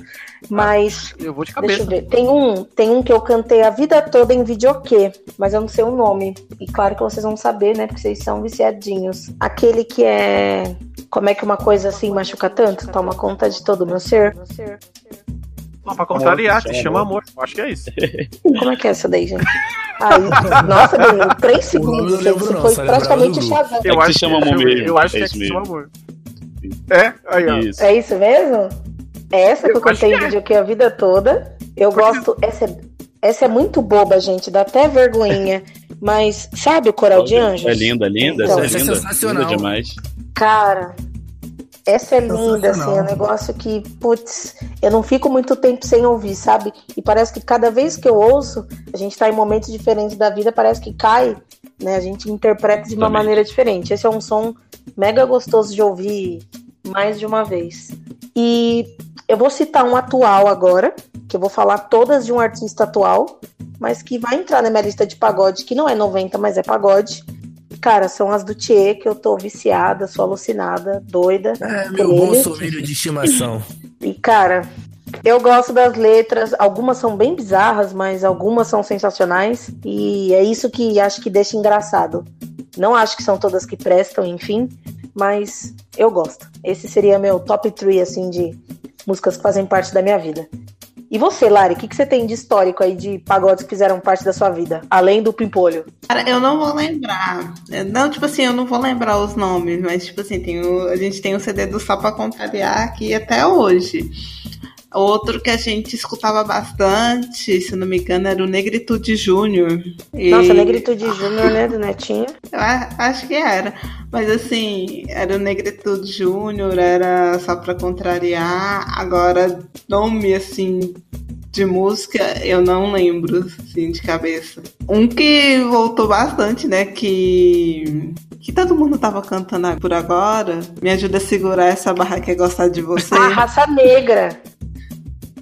Mas Eu vou de Deixa eu cabeça. ver. Tem um, tem um que eu cantei a vida toda em videokê, mas eu não sei o nome. E claro que vocês vão saber, né? Porque vocês são viciadinhos. Aquele que é. Como é que uma coisa assim machuca tanto? Toma conta de todo o meu ser? Não, pra contrariar, Amor, se chama amor. Eu Acho que é isso. Como é que é essa daí, gente? Aí, nossa, Danilo, três eu segundos. não lembro Você não, foi praticamente. Shazam. É que se chama amor eu, mesmo. eu acho É que é isso que se chama mesmo. amor. É? Aí, ó. Isso. É isso mesmo? É essa que eu Eu acho que é. videokê a vida toda. Eu gosto. Essa é, essa é muito boba, gente. Dá até vergonhinha. Mas sabe o coral de anjos? É linda, linda, Então, essa é essa é linda. sensacional. Linda demais. Cara, Essa é linda, assim, é um negócio que, putz, eu não fico muito tempo sem ouvir, sabe? E parece que cada vez que eu ouço, a gente tá em momentos diferentes da vida, parece que cai, né? A gente interpreta de uma maneira diferente. Esse é um som mega gostoso de ouvir mais de uma vez. E eu vou citar um atual agora, que eu vou falar todas de um artista atual, mas que vai entrar na minha lista de pagode, que não é 90, mas é pagode Cara, são as do Thier que eu tô viciada, sou alucinada, doida. É, meu bom sommelier de estimação. E, cara, eu gosto das letras, algumas são bem bizarras, mas algumas são sensacionais. E é isso que acho que deixa engraçado. Não acho que são todas que prestam, enfim, mas eu gosto. Esse seria meu top 3, assim, de músicas que fazem parte da minha vida. E você, Lari, o que, que você tem de histórico aí de pagodes que fizeram parte da sua vida, além do Pimpolho? Cara, eu não vou lembrar. Não, tipo assim, eu não vou lembrar os nomes, mas, tipo assim, tem o, a gente tem o CD do Só Pra Contrariar aqui até hoje. Outro que a gente escutava bastante, se não me engano, era o Negritude Júnior. E... Nossa, Negritude Júnior, né, do Netinho? Eu acho que era. Mas assim, era o Negritude Júnior, era só pra contrariar. Agora, nome assim de música, eu não lembro, assim, de cabeça. Um que voltou bastante, né, que que todo mundo tava cantando por agora. Me ajuda a segurar essa barra que é gostar de você. A raça negra.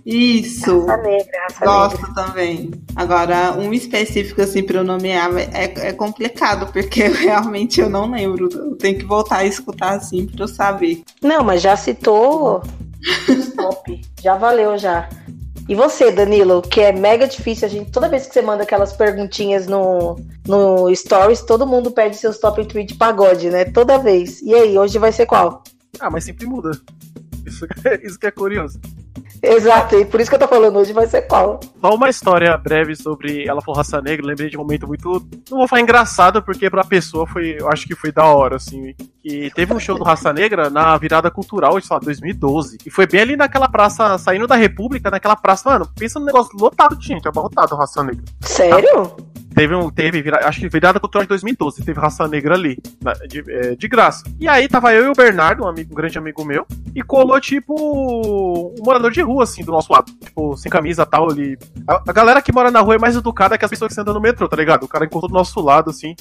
Isso. Raça negra, raça Gosto negra. também. Agora, um específico assim para eu nomear é, é complicado, porque realmente eu não lembro. Eu tenho que voltar a escutar assim para eu saber. Não, mas já citou. Stop. já valeu já. E você, Danilo, que é mega difícil, a gente, toda vez que você manda aquelas perguntinhas no, no Stories, todo mundo pede seus top 3 de pagode, né? Toda vez. E aí, hoje vai ser qual? Ah, mas sempre muda. Isso, isso que é curioso. Exato, e por isso que eu tô falando hoje vai ser qual. Só uma história breve sobre Ela for Raça Negra, lembrei de um momento muito. Não vou falar engraçado, porque pra pessoa foi. Eu acho que foi da hora, assim. Que teve um show do Raça Negra na virada cultural, sei lá, 2012. E foi bem ali naquela praça, saindo da República, naquela praça. Mano, pensa num negócio lotado de gente, abarrotado Raça Negra. Sério? Teve um. Teve, vira- acho que virada cultural de 2012, teve raça negra ali, na- de, é, de graça. E aí tava eu e o Bernardo, um, amigo, um grande amigo meu, e colou, tipo, um morador de rua, assim, do nosso lado. Tipo, sem camisa e tal. Ele... A, a galera que mora na rua é mais educada que as pessoas que andam no metrô, tá ligado? O cara encontrou do nosso lado, assim.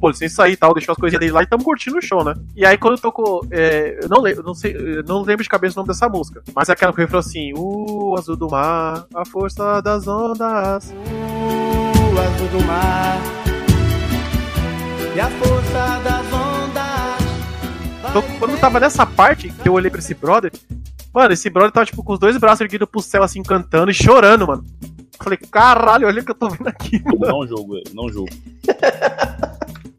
Pô, licença aí e tal, deixou as coisinhas dele lá e tamo curtindo o show, né? E aí quando tocou. É, eu não lembro, não sei, não lembro de cabeça o nome dessa música. Mas é aquela que refrão assim, o azul do mar, a força das ondas. O azul do mar e a força das ondas. Então, quando eu tava nessa parte, que eu olhei pra esse brother, mano, esse brother tava, tipo, com os dois braços erguidos pro céu, assim, cantando e chorando, mano. Falei, caralho, olha o que eu tô vendo aqui, mano. Não julgo, não julgo.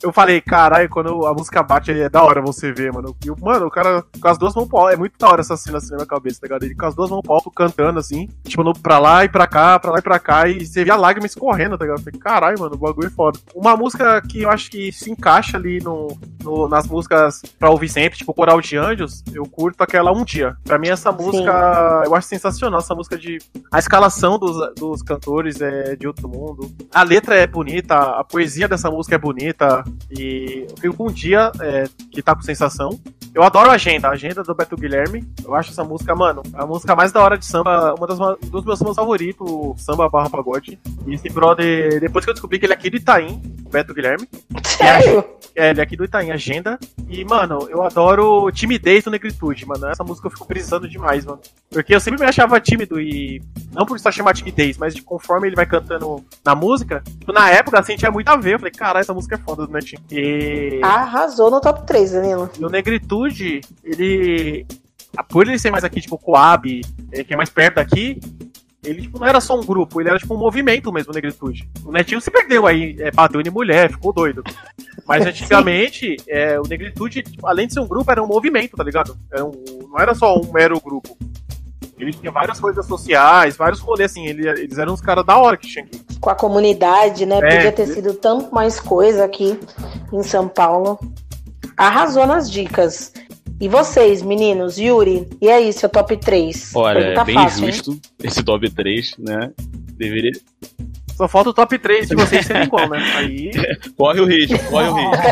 Eu falei, caralho, quando a música bate é da hora você ver, mano. E, mano, o cara com as duas mãos pro alto, é muito da hora essa cena assim na minha cabeça, tá ligado? Ele com as duas mãos pro alto cantando assim, tipo, no, pra lá e pra cá, pra lá e pra cá, e você via lágrimas escorrendo, tá ligado? Eu falei, caralho, mano, o bagulho é foda. Uma música que eu acho que se encaixa ali no, no- nas músicas pra ouvir sempre, tipo Coral de Anjos, eu curto aquela Um Dia. Pra mim, essa música, eu acho sensacional, essa música de. A escalação dos, dos cantores é de outro mundo. A letra é bonita, a poesia dessa música é bonita. E eu fico com um dia é, que tá com sensação. Eu adoro a agenda, a agenda do Beto Guilherme. Eu acho essa música, mano, a música mais da hora de samba, uma das ma- dos meus sambas favoritos, samba barra pagode. E esse brother, depois que eu descobri que ele é aqui do Itaim, Beto Guilherme. Sério? É, ele é aqui do Itaim, Agenda. E, mano, eu adoro timidez do Negritude, mano. Essa música eu fico brisando demais, mano. Porque eu sempre me achava tímido e. Não por só chamar timidez, mas de conforme ele vai cantando na música. tipo, Na época, assim, tinha muito a ver. Eu falei, caralho, essa música é foda do E. Arrasou no top 3, Danilo. E o Negritude, ele. Por ele ser mais aqui, tipo, Coab, eh, que é mais perto daqui, ele tipo, não era só um grupo, ele era tipo um movimento mesmo, o Negritude. O Netinho se perdeu aí, é, bateu em mulher, ficou doido. Mas antigamente, é, o Negritude, tipo, além de ser um grupo, era um movimento, tá ligado? Era um- não era só um mero grupo. Ele tinha várias coisas sociais, vários rolês, assim, ele- eles eram uns caras da hora que tinha aqui. Com a comunidade, né? É, Podia ter né? sido tanto mais coisa aqui em São Paulo. Arrasou nas dicas. E vocês, meninos? Yuri, e aí, seu top 3? Olha, é bem fácil, hein? justo esse top 3, né? Deveria. Só falta o top 3 de vocês serem igual, né? Aí. Corre o risco, corre o risco.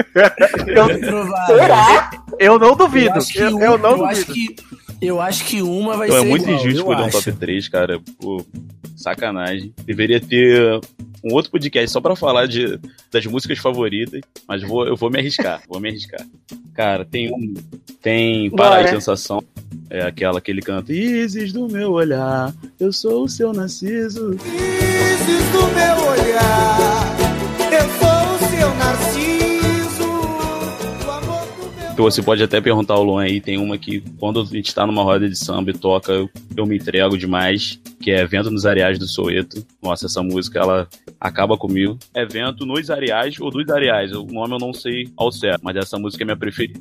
Eu-. Será? eu não duvido. Eu acho que, Eu, um- eu não eu duvido. Eu acho que uma vai Pô, ser é muito igual, injusto escolher um top 3, cara. Pô, sacanagem. Deveria ter um outro podcast só pra falar de, das músicas favoritas, mas vou, eu vou me arriscar, vou me arriscar. Cara, tem um. Tem Para a Sensação. É aquela que ele canta. Isis do meu olhar, eu sou o seu narciso. Isis do meu olhar, eu sou o seu narciso, Então você pode até perguntar ao Luan aí, tem uma que quando a gente tá numa roda de samba e toca, eu, eu me entrego demais, que é Vento nos Areais do Soeto. Nossa, essa música, ela acaba comigo. É Vento nos Areais ou dos Areais, o nome eu não sei ao certo, mas essa música é minha preferida.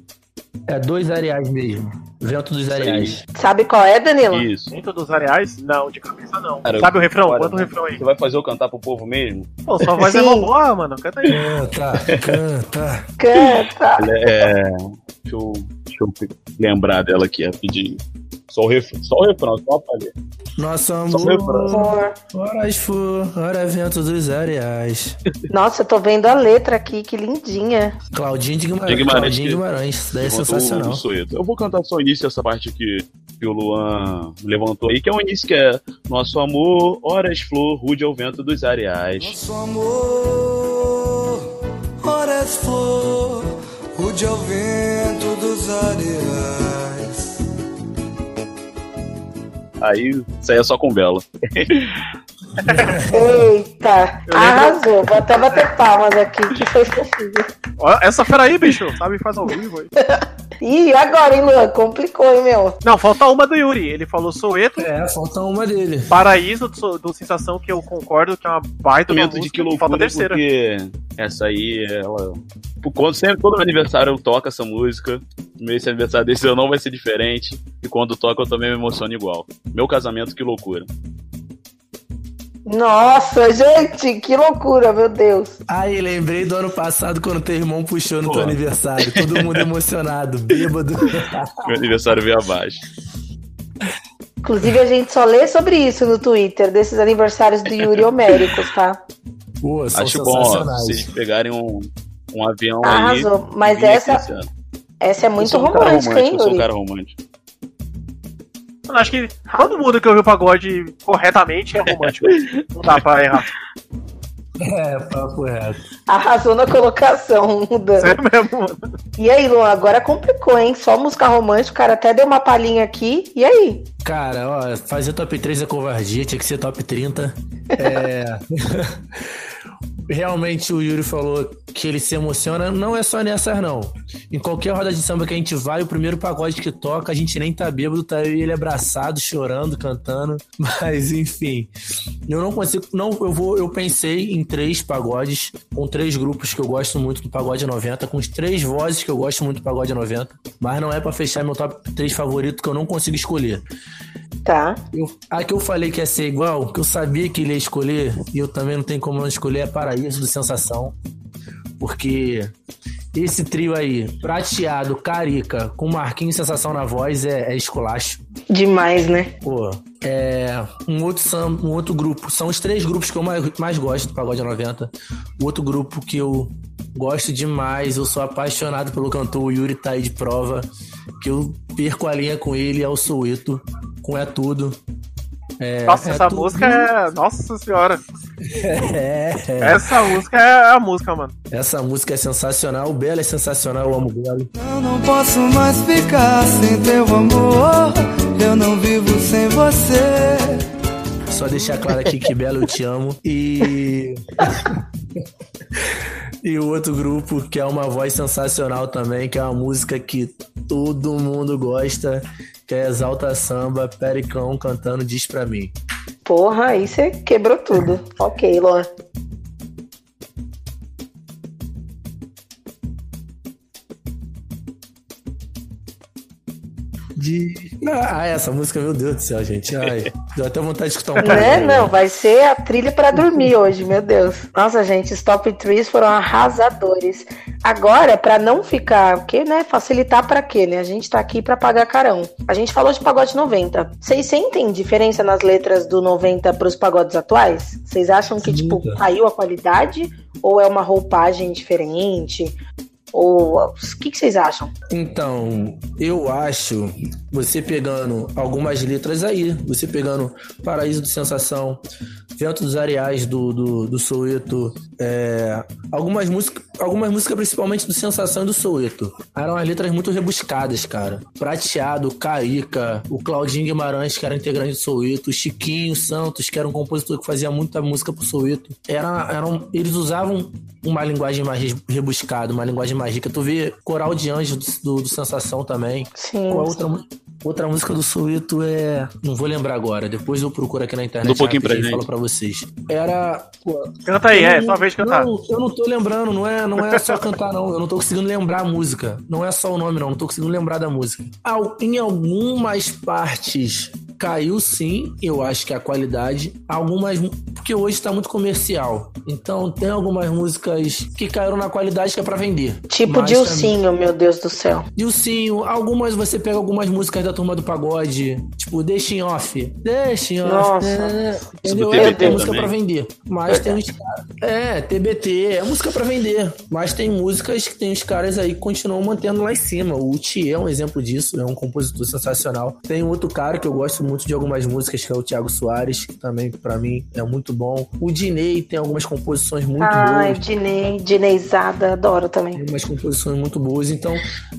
É dois areais mesmo. Vento dos areais. Sabe qual é, Danilo? Isso. Dentro dos areais? Não, de cabeça não. Cara, Sabe o refrão? bora, Bota o refrão aí. Você vai fazer eu cantar pro povo mesmo? Pô, sua voz é Sim. mó boa, mano. Canta aí. Canta, canta. Canta. É. Deixa eu, deixa eu lembrar dela aqui rapidinho. Só o refrão, só o refrão, só a palha. Nosso amor, horas for, hora vento dos areais. Nossa, eu tô vendo a letra aqui, que lindinha. Claudinho de Guimarães. De Guimarães, Claudinho que- Guimarães. Isso daí é sensacional. Eu vou cantar só o início dessa parte que, que o Luan levantou aí, que é o início que é Nosso amor, horas flor, rude ao vento dos areais. Nosso amor, horas flor, rude ao vento dos areais. Aí aí é só com vela. Eita, arrasou. Vou até bater palmas aqui, que foi. Ó, essa fera aí, bicho. Sabe, faz ao vivo aí. Ih, agora, hein, Luan? Complicou, hein, meu? Não, falta uma do Yuri. Ele falou Soeto, É, falta uma dele. Paraíso do, do Sensação, que eu concordo que é uma baita uma Momento de que e falta a loucura, terceira. porque essa aí, ela. Por quando sempre, todo meu aniversário eu toco essa música. Meu esse aniversário desse ano não vai ser diferente. E quando toca eu também me emociono igual. Meu casamento, que loucura. Nossa, gente, que loucura, meu Deus. Aí, lembrei do ano passado quando teu irmão puxou no Pô. teu aniversário. Todo mundo emocionado, bêbado. Meu aniversário veio abaixo. Inclusive, a gente só lê sobre isso no Twitter, desses aniversários do Yuri homéricos, tá? Pô, são Acho bom, ó, vocês pegarem um, um avião aí. Arrasou. Mas vir aqui essa, essa é muito um romântica, hein, Eu sou um Yuri? cara romântico. Mano, acho que todo mundo que ouviu pagode corretamente é romântico. Não dá pra errar. É, papo reto. Arrasou na colocação. Sério mesmo, mano. E aí, Luan, agora complicou, hein? Só música romântica, o cara até deu uma palhinha aqui. E aí? Cara, ó, fazer top 3 é covardia, tinha que ser top 30. É. Realmente o Yuri falou que ele se emociona, não é só nessas não. Em qualquer roda de samba que a gente vai, o primeiro pagode que toca, a gente nem tá bêbado, tá eu e ele abraçado, chorando, cantando. Mas enfim, eu não consigo, não, eu vou, eu pensei em três pagodes com três grupos que eu gosto muito do pagode 90, com três vozes que eu gosto muito do pagode 90, mas não é pra fechar meu top 3 favorito que eu não consigo escolher. Tá. Eu, a que eu falei que ia ser igual, que eu sabia que ele ia escolher, e eu também não tenho como não escolher, é Paraíso do Sensação. Porque esse trio aí, prateado, carica, com Marquinhos Sensação na voz, é, é esculacho. Demais, né? Pô, é. Um outro, samba, um outro grupo. São os três grupos que eu mais, mais gosto do Pagode 90. O outro grupo que eu gosto demais, eu sou apaixonado pelo cantor, o Yuri tá aí de prova. Que eu perco a linha com ele, é o Soueto, com É Tudo. É, Nossa, é essa tudo. música é. Nossa senhora. É. Essa música é a música, mano. Essa música é sensacional, o Belo é sensacional, eu amo o Belo. Eu não posso mais ficar sem teu amor. Eu não vivo sem você. Só deixar claro aqui que Belo eu te amo. E. e o outro grupo, que é uma voz sensacional também, que é uma música que todo mundo gosta, que é Exalta Samba, Pericão cantando Diz Pra Mim. Porra, aí você quebrou tudo. ok, Luan. Ah, essa música, meu Deus do céu, gente. Ai, deu até vontade de escutar um Né? pouco. Não, vai ser a trilha pra dormir hoje, meu Deus. Nossa, gente, os top 3 foram arrasadores. Agora, pra não ficar, porque, né, facilitar pra quê, né? A gente tá aqui pra pagar carão. A gente falou de pagode 90. Vocês sentem diferença nas letras do 90 pros pagodes atuais? Vocês acham que, tipo, Muita. caiu a qualidade ou é uma roupagem diferente? Ou o que, que vocês acham? Então, eu acho, você pegando algumas letras aí, você pegando Paraíso de Sensação, Vento dos Areais do, do, do Soueto, é, algumas músicas, algumas músicas principalmente do Sensação e do Soueto. Eram as letras muito rebuscadas, cara. Prateado, Carica, o Claudinho Guimarães, que era integrante do Soueto, o Chiquinho Santos, que era um compositor que fazia muita música pro Soueto. Era, eram, eles usavam uma linguagem mais rebuscada, uma linguagem mais rica. Tu vê Coral de Anjos do, do, do Sensação também. Sim. Qual outra, outra música do Soueto é. Não vou lembrar agora, depois eu procuro aqui na internet. Um pouquinho pra e gente. falo pra vocês. Era. Pô, Canta aí, eu é, não- só vez cantar. Não, eu não tô lembrando, não é, não é só cantar, não. Eu não tô conseguindo lembrar a música. Não é só o nome, não. Não tô conseguindo lembrar da música. Al- em algumas partes caiu sim, eu acho que a qualidade. Algumas. Porque hoje tá muito comercial. Então tem algumas músicas que caíram na qualidade que é pra vender. Tipo Mas Dilcinho, meu Deus do céu. Dilcinho, algumas você pega algumas músicas da turma do pagode, tipo Deixa em Off. Deixa em Off. Nossa. É, entendeu? É, tem música também. pra vender. Mas tem uns caras. É, TBT, é música pra vender. Mas tem músicas que tem os caras aí que continuam mantendo lá em cima. O Thier é um exemplo disso, é um compositor sensacional. Tem outro cara que eu gosto muito de algumas músicas, que é o Thiago Soares, que também pra mim é muito bom. O Dinei tem algumas composições muito Ai, boas. Dinei, Dineizada, adoro também. Tem umas composições muito boas. Então,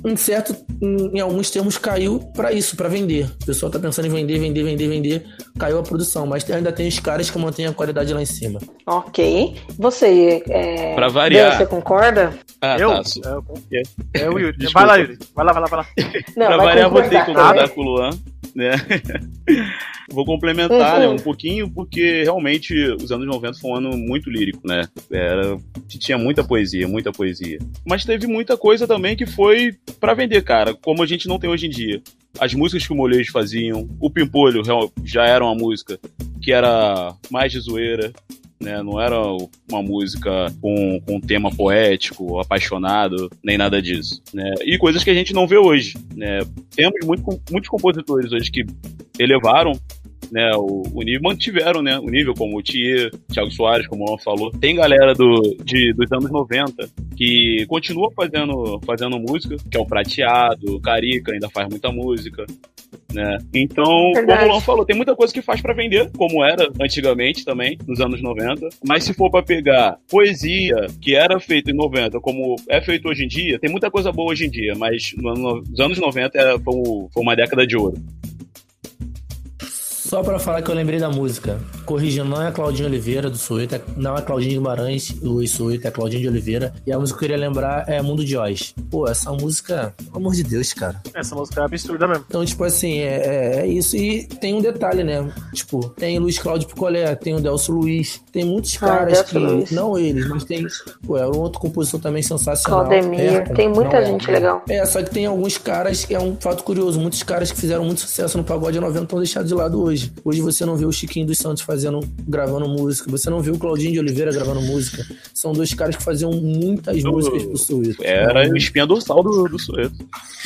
em certo, em, em alguns termos, caiu pra isso, pra vender. O pessoal tá pensando em vender, vender, vender, vender. Caiu a produção. Mas ainda tem os caras que mantêm a qualidade lá em cima. Ok. Você, é... Pra variar. Você concorda? Ah, eu? tá. É, eu- é o Yuri. Desculpa. Vai lá, Yuri. Vai lá, vai lá, vai lá. Não, pra vai variar, vou ter que concordar, com o Luan, né? vou complementar, Uhum. né, um pouquinho, porque realmente os anos 90 foi um ano muito lírico, né? Era, tinha muita poesia, muita poesia. Mas teve muita coisa também que foi pra vender, cara, como a gente não tem hoje em dia. As músicas que o Molejo faziam, o Pimpolho já era uma música que era mais de zoeira, né? Não era uma música com, com um tema poético, apaixonado, nem nada disso, né? E coisas que a gente não vê hoje, né? Temos muito, muitos compositores hoje que elevaram né, o, o nível, mantiveram, né, o nível como o Thier, Thiago Soares, como o Luan falou. Tem galera do, de, dos anos 90 que continua fazendo, fazendo música, que é o Prateado, o Carica ainda faz muita música, né? Então, Verdade. como o Luan falou, tem muita coisa que faz pra vender, como era antigamente também, nos anos 90. Mas se for pra pegar poesia que era feita em 90, como é feito hoje em dia, tem muita coisa boa hoje em dia, mas nos anos 90 era, foi, foi uma década de ouro. Só pra falar que eu lembrei da música. Corrigindo, não é Claudinho Oliveira do Suíta, é- não é Claudinho Guimarães, Luiz Suíta, é Claudinho de Oliveira. E a música que eu queria lembrar é Mundo de Oz. Pô, essa música, pelo amor de Deus, cara. Essa música é absurda mesmo. Então, tipo assim, é, é- é isso. E tem um detalhe, né? Tipo, tem Luiz Cláudio Picolé, tem o Delcio Luiz, tem muitos Ah, caras Delcio que. Luiz. Não eles, mas tem. Pô, é um outro compositor também sensacional. Claudemir, Hércules, tem muita não, gente é, legal. É, só que tem alguns caras, que é um fato curioso, muitos caras que fizeram muito sucesso no pagode 90 estão deixados de lado hoje. Hoje você não vê o Chiquinho dos Santos fazendo, gravando música, você não vê o Claudinho de Oliveira gravando música. São dois caras que faziam muitas Eu- músicas pro Suíto. Era a espinha dorsal do, do Sueto.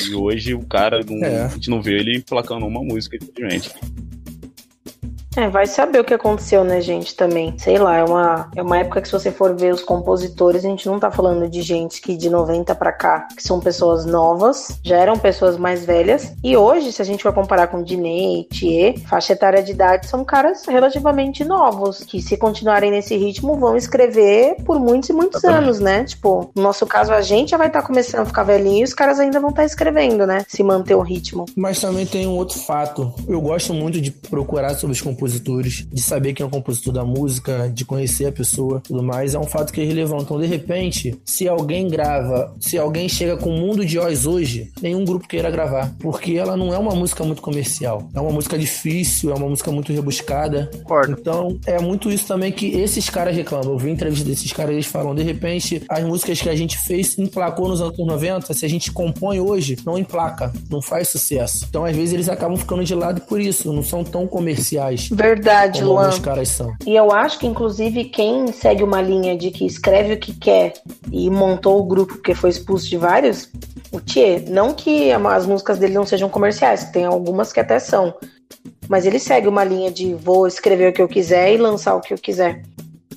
E hoje o cara, não, É. a gente não vê ele emplacando uma música, infelizmente. É, vai saber o que aconteceu, né, gente, também. Sei lá, é uma, é uma época que se você for ver os compositores, a gente não tá falando de gente que de 90 pra cá, que são pessoas novas, já eram pessoas mais velhas. E hoje, se a gente for comparar com Diney, Thier, faixa etária de idade, são caras relativamente novos, que se continuarem nesse ritmo, vão escrever por muitos e muitos anos, né? Tipo, no nosso caso, a gente já vai estar começando a ficar velhinho e os caras ainda vão estar escrevendo, né? Se manter o ritmo. Mas também tem um outro fato. Eu gosto muito de procurar sobre os compositores, de saber quem é o compositor da música, de conhecer a pessoa, tudo mais. É um fato que é relevante. Então, de repente, se alguém grava, se alguém chega com o Mundo de Oz hoje, nenhum grupo queira gravar, porque ela não é uma música muito comercial. É uma música difícil, é uma música muito rebuscada. Então, é muito isso também que esses caras reclamam. Eu vi entrevista desses caras, eles falam, de repente, as músicas que a gente fez emplacou nos anos 90, se a gente compõe hoje, não emplaca, não faz sucesso. Então, às vezes, eles acabam ficando de lado por isso, não são tão comerciais Verdade, como Luan. alguns caras são. E eu acho que, inclusive, quem segue uma linha de que escreve o que quer e montou o grupo porque foi expulso de vários, o Thier, não que as músicas dele não sejam comerciais, que tem algumas que até são, mas ele segue uma linha de vou escrever o que eu quiser e lançar o que eu quiser.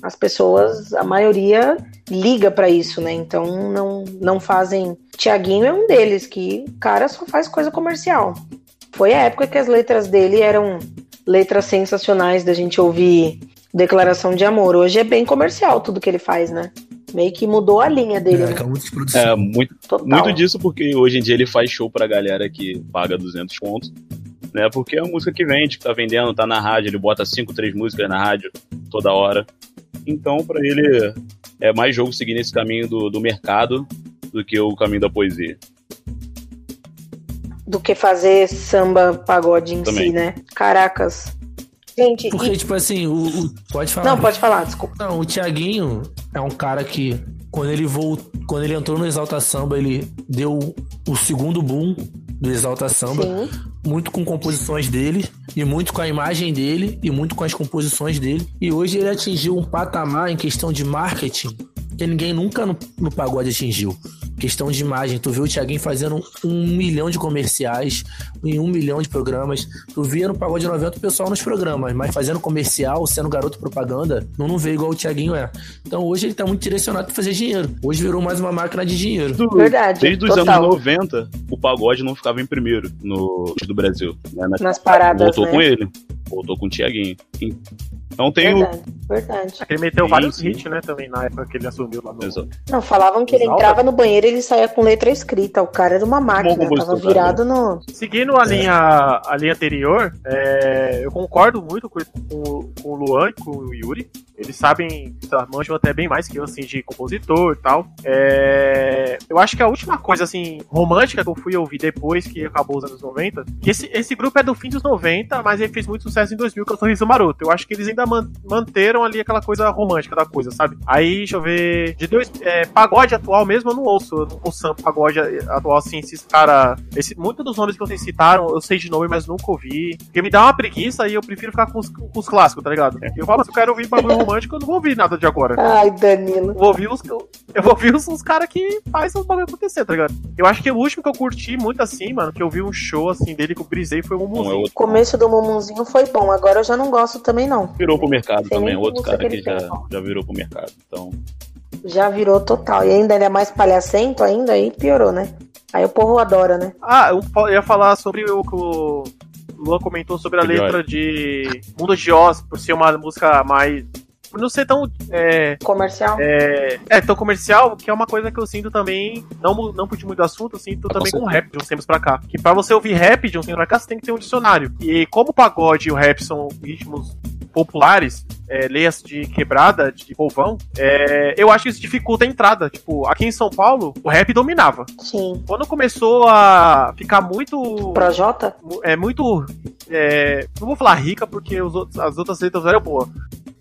As pessoas, a maioria, liga pra isso, né? Então não, não fazem. Tiaguinho é um deles, que o cara só faz coisa comercial. Foi a época que as letras dele eram letras sensacionais da gente ouvir declaração de amor. Hoje é bem comercial tudo que ele faz, né? Meio que mudou a linha dele. É, né? é muito de produção. É, muito, Total. muito disso porque hoje em dia ele faz show pra galera que paga 200 pontos, né? Porque é a música que vende, que tá vendendo, tá na rádio, ele bota 5, 3 músicas na rádio toda hora. Então, pra ele, é mais jogo seguir nesse caminho do, do mercado do que o caminho da poesia. Do que fazer samba pagode em Também. si, né? Caracas. Gente, Porque, e- tipo assim, o, o- pode falar. não, pode falar, desculpa. Não, o Thiaguinho é um cara que, quando ele voltou, quando ele entrou no Exalta Samba, ele deu o segundo boom do Exalta Samba, Sim. muito com composições dele, e muito com a imagem dele, e muito com as composições dele. E hoje ele atingiu um patamar em questão de marketing que ninguém nunca no, no pagode atingiu. Questão de imagem, tu viu o Thiaguinho fazendo um milhão de comerciais, em um milhão de programas. Tu via no Pagode 90 o pessoal nos programas, mas fazendo comercial, sendo garoto propaganda, não, não vê igual o Thiaguinho é. Então hoje ele tá muito direcionado pra fazer dinheiro. Hoje virou mais uma máquina de dinheiro. Verdade. Desde os anos 90, o pagode não ficava em primeiro no do Brasil. né? Na- Nas paradas, Voltou né? com ele. Voltou com o Tiaguinho. Então tem o. Verdade, verdade. Ele meteu Sim, vários sim. hits, né, também, na época que ele assumiu lá no... Exato. Não, falavam que ele Exalta. entrava no banheiro e ele saía com letra escrita. O cara era uma máquina, tava virado no. Seguindo a linha, a linha anterior, é, eu concordo muito com, com- com o Luan e com o Yuri. Eles sabem, manjam até bem mais que eu, assim, de compositor e tal. É, eu acho que a última coisa, assim, romântica que eu fui ouvir depois que acabou os anos 90, que esse, esse grupo é do fim dos 90, mas ele fez muito sucesso em 2000, que é o Sorriso Maroto. Eu acho que eles ainda man- manteram ali aquela coisa romântica da coisa, sabe? Aí, deixa eu ver, de dois, é, pagode atual mesmo, eu não ouço, eu não ouço pagode atual, assim, esses cara, esse, muitos dos nomes que vocês citaram, eu sei de nome, mas nunca ouvi, porque me dá uma preguiça e eu prefiro ficar com os, com os clássicos, tá ligado? Eu falo, eu quero ouvir bagulho romântico, eu não vou ouvir nada de agora. Ai, Danilo. Eu vou ouvir os, eu vou ouvir os, os caras que fazem os bagulho acontecer, tá ligado? Eu acho que o último que eu curti muito assim, mano, que eu vi um show assim dele que eu brisei foi o é outro. O começo do Mumunzinho foi bom, agora eu já não gosto também, não. Virou pro mercado Sei também. Outro cara que que já, tem. já virou pro mercado. Então. Já virou total. E ainda ele é mais palhacento ainda, aí piorou, né? Aí o povo adora, né? Ah, eu ia falar sobre o que o Luan comentou sobre a letra de Mundo de Oz, por ser uma música mais. Por não ser tão. É, Comercial. é, é, tão comercial, que é uma coisa que eu sinto também. Não, não pude muito do assunto, eu sinto Ah, também com rap de uns tempos pra cá. Que pra você ouvir rap de uns tempos pra cá, você tem que ter um dicionário. E como o pagode e o rap são ritmos populares, é, leias de quebrada, de povão, é, eu acho que isso dificulta a entrada. Tipo, aqui em São Paulo, o rap dominava. Sim. Quando começou a ficar muito. Projota? É muito. é, não vou falar rica porque os outros- as outras letras eram boas.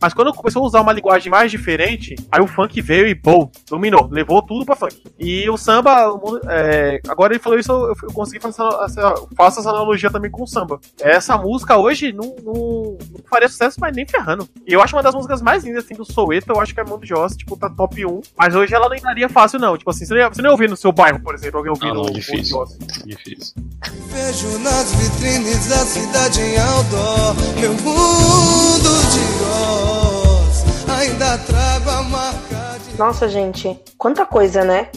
Mas quando começou a usar uma linguagem mais diferente, aí o funk veio e bom, dominou, levou tudo pra funk. E o samba, é, agora ele falou isso, eu, eu consegui fazer essa, essa- faço essa analogia também com o samba. Essa música hoje não, não- não faria sucesso, mas nem ferrando. E eu acho uma das músicas mais lindas assim, do Soweto, eu acho que é Mundo de Oz, tipo, tá top 1. Mas hoje ela não entraria fácil, não. Tipo assim, você não ia, você não ia ouvir no seu bairro, por exemplo, alguém ouvindo Ah, não, o Mundo de difícil. Oz. Difícil. Vejo nas vitrines da cidade em outdoor Meu mundo de Oz Ainda trago a marca de Nossa, gente, quanta coisa, né?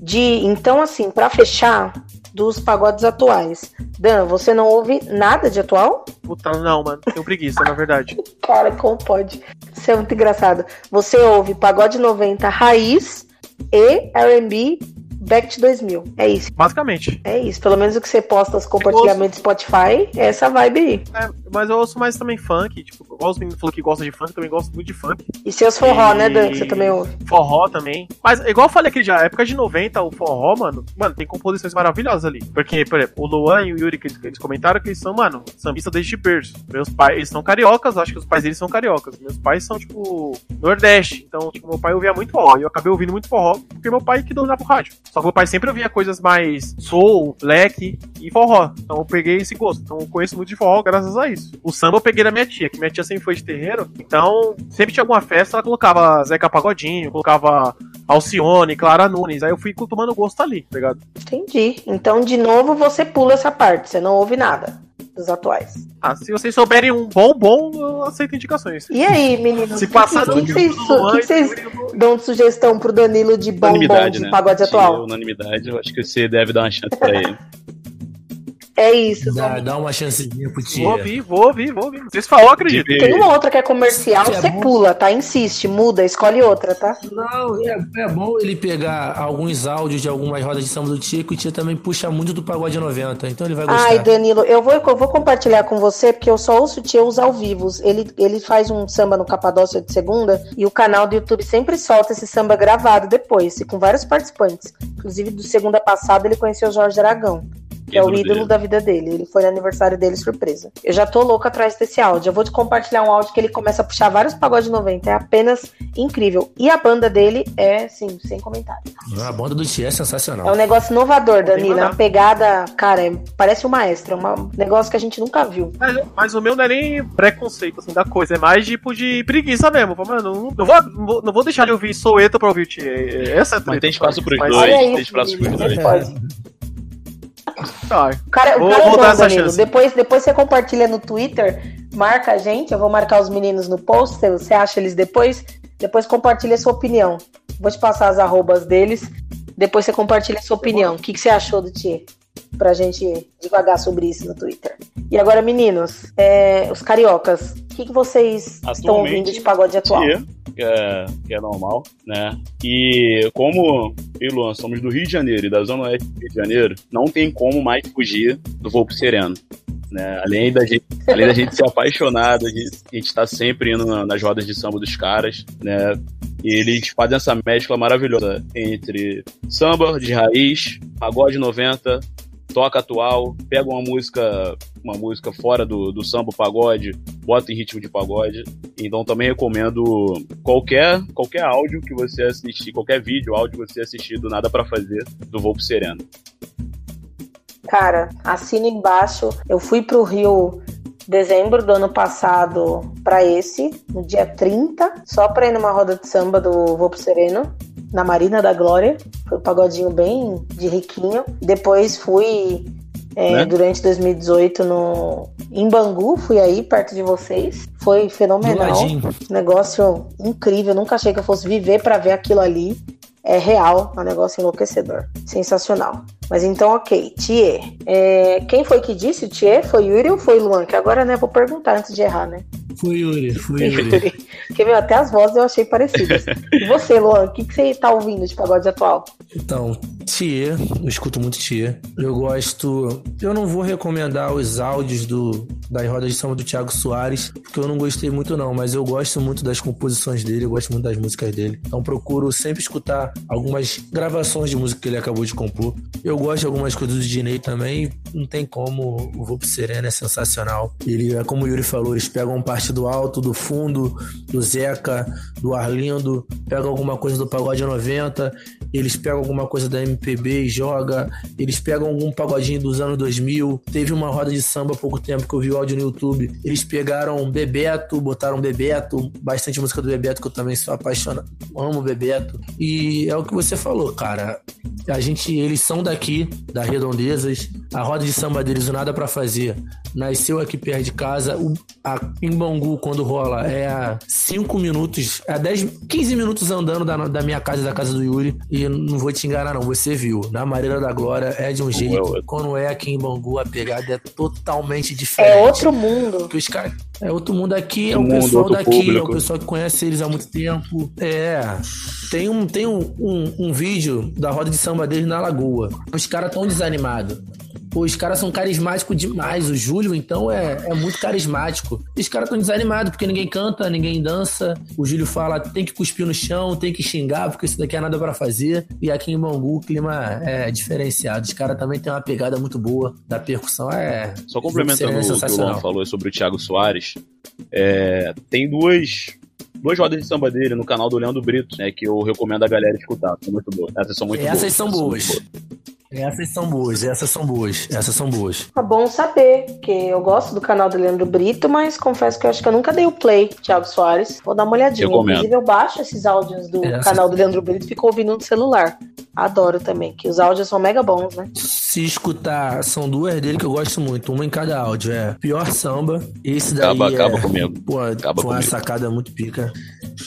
De então assim, pra fechar dos pagodes atuais. Dan, você não ouve nada de atual? Puta, não, mano. Tenho preguiça, na verdade. Cara, como pode? Isso é muito engraçado. Você ouve pagode 90 raiz e R&B back to 2000. É isso. Basicamente. É isso. Pelo menos o que você posta os compartilhamentos Spotify, é essa vibe aí. É, mas eu ouço mais também funk. Tipo, igual os meninos falaram que gostam de funk, eu também gosto muito de funk. E seus forró, E- né, Dan, que você também ouve. Forró também. Mas, igual eu falei aqui já, época de 90, o forró, mano, mano, tem composições maravilhosas ali. Porque, por exemplo, o Luan e o Yuri, que eles, comentaram que eles são, mano, sambistas desde berço. Meus pais, eles são cariocas, acho que os pais deles são cariocas. Meus pais são, tipo, Nordeste. Então, tipo, meu pai ouvia muito forró. E eu acabei ouvindo muito forró, porque meu pai que dominava o rádio. Só que meu pai sempre ouvia coisas mais soul, black e forró. Então eu peguei esse gosto. Então eu conheço muito de forró graças a isso. O samba eu peguei da minha tia, que minha tia sempre foi de terreiro. Então, sempre tinha alguma festa, ela colocava Zeca Pagodinho, colocava Alcione, Clara Nunes. Aí eu fui tomando gosto ali, tá ligado? Entendi. Então, de novo, você pula essa parte. Você não ouve nada. Dos atuais. Ah, se vocês souberem um bom, bom, eu aceito indicações. E aí, meninos? Se que- passar que, do que, que vocês dão de sugestão pro Danilo de bom bom de né? pagode atual? Unanimidade, eu acho que você deve dar uma chance pra ele. É isso. Dá, dá uma chancezinha pro Vou Tia. ouvir, vou ouvir, vou ouvir. Vocês falam, acredito. Tem uma outra que é comercial, é você bom. pula, tá? Insiste, muda, escolhe outra, tá? Não, é, é bom ele pegar alguns áudios de algumas rodas de samba do Tia, que o Tia também puxa muito do pagode 90, então ele vai gostar. Ai, Danilo, eu vou, eu vou compartilhar com você, porque eu só ouço o Tia os ao vivos. Ele, ele faz um samba no Capadócia de segunda e o canal do YouTube sempre solta esse samba gravado depois, e com vários participantes. Inclusive, do segunda passada, ele conheceu o Jorge Aragão. Que é o Ídolo dele. da vida dele. Ele foi no aniversário dele surpresa. Eu já tô louca atrás desse áudio. Eu vou te compartilhar um áudio que ele começa a puxar vários pagodes 90. É apenas incrível. E a banda dele é, sim, sem comentário. A banda do Tia é É sensacional. um negócio inovador, Danilo. É uma pegada, cara, é- parece um maestro. É um negócio que a gente nunca viu. Mas, mas o meu não é nem preconceito assim, da coisa, é mais tipo de preguiça mesmo. Mano, não, não vou, não, vou, não vou deixar de ouvir Soueto pra ouvir o Tia. Essa é a Mas treta, tem espaço pros Mas- dois. Olha tem espaço pros menino, dois. pode. Tá, O cara, o Vou- cara é vou dar essa chance. Depois, depois você compartilha no Twitter, marca a gente. Eu vou marcar os meninos no post. Você acha eles depois? Depois compartilha a sua opinião. Vou te passar as arrobas deles. Depois você compartilha a sua opinião. O que, que você achou do Tia? Pra gente devagar sobre isso no Twitter. E agora, meninos, é, os cariocas, o que, que vocês estão ouvindo de pagode atual? Tia, que é, que é normal, né? E como eu e Luan somos do Rio de Janeiro e da Zona Oeste do Rio de Janeiro, não tem como mais fugir do Volpo Sereno. Né? Além, da gente, além da gente ser apaixonado, a gente, a gente tá sempre indo na- nas rodas de samba dos caras, né? E eles fazem essa mescla maravilhosa entre samba de raiz, pagode 90, toca atual, pega uma música, uma música fora do, do samba pagode, bota em ritmo de pagode. Então também recomendo qualquer qualquer áudio que você assistir, qualquer vídeo, áudio que você assistir do Nada Pra Fazer, do Volpo Sereno. Cara, assina embaixo. Eu fui pro Rio dezembro do ano passado para esse, no dia 30, só pra ir numa roda de samba do Vou pro Sereno, na Marina da Glória. Foi um pagodinho bem de riquinho. Depois fui é, Né? durante 2018 no em Bangu, fui aí perto de vocês. Foi fenomenal. Negócio incrível, nunca achei que eu fosse viver pra ver aquilo ali. É real, é um negócio enlouquecedor. Sensacional. Mas então, ok, Thier. É, quem foi que disse o Thier? Foi Yuri ou foi Luan? Que agora, né, vou perguntar antes de errar, né? Foi Yuri, foi Yuri. Yuri. Porque, meu, até as vozes eu achei parecidas. E você, Luan, o que, que você tá ouvindo de pagode atual? Então, Thier, eu escuto muito Thier. Eu gosto. Eu não vou recomendar os áudios do, das rodas de samba do Thiago Soares, porque eu não gostei muito, não, mas eu gosto muito das composições dele, eu gosto muito das músicas dele. Então procuro sempre escutar algumas gravações de música que ele acabou de compor. Eu gosto de algumas coisas do Dinei também, não tem como. O Vou pro Sereno é sensacional. Ele, é como o Yuri falou, eles pegam parte do alto, do fundo, do Zeca, do Arlindo, pegam alguma coisa do Pagode 90, eles pegam alguma coisa da MPB e joga, eles pegam algum pagodinho dos anos 2000. Teve uma roda de samba há pouco tempo que eu vi o áudio no YouTube. Eles pegaram Bebeto, botaram Bebeto, bastante música do Bebeto que eu também sou apaixonado, amo Bebeto. E é o que você falou, cara. A gente, eles são daqui, da Redondezas. A roda de samba deles, o Nada Pra Fazer, nasceu aqui perto de casa. O, a, em Bangu, quando rola, é a 5 minutos, a 10, 15 minutos andando da, da minha casa e da casa do Yuri. E não vou te enganar, não. Você viu. Na Mareira da Glória é de um jeito. outro. Quando é aqui em Bangu, a pegada é totalmente diferente. É outro mundo. Porque os caras. É outro mundo aqui, é o mundo, pessoal daqui, é o público. pessoal que conhece eles há muito tempo. É. Tem um, tem um, um, um vídeo da roda de samba deles na Lagoa. Os caras tão desanimados. Pô, os caras são carismáticos demais. O Júlio, então, é, é muito carismático. E os caras tão desanimados porque ninguém canta, ninguém dança. O Júlio fala: tem que cuspir no chão, tem que xingar, porque isso daqui é nada pra fazer. E aqui em Bangu o clima é diferenciado. Os caras também têm uma pegada muito boa da percussão. É. Só complementando o que o Luan falou sobre o Thiago Soares, é, tem duas, duas rodas de samba dele no canal do Leandro Brito, né, que eu recomendo a galera escutar. São muito boas. Essas são muito boas. Essas são Essas boas. Essas são boas, essas são boas, essas são boas. É bom saber, que eu gosto do canal do Leandro Brito, mas confesso que eu acho que eu nunca dei o play, Thiago Soares. Vou dar uma olhadinha. Inclusive, eu baixo esses áudios do Essa- canal do Leandro Brito e fico ouvindo no celular. Adoro também, que os áudios são mega bons, né? Se escutar, são duas dele que eu gosto muito, uma em cada áudio. É Pior Samba, esse daí Acaba, é, acaba comigo. Pô, Acaba foi uma comigo. sacada muito pica.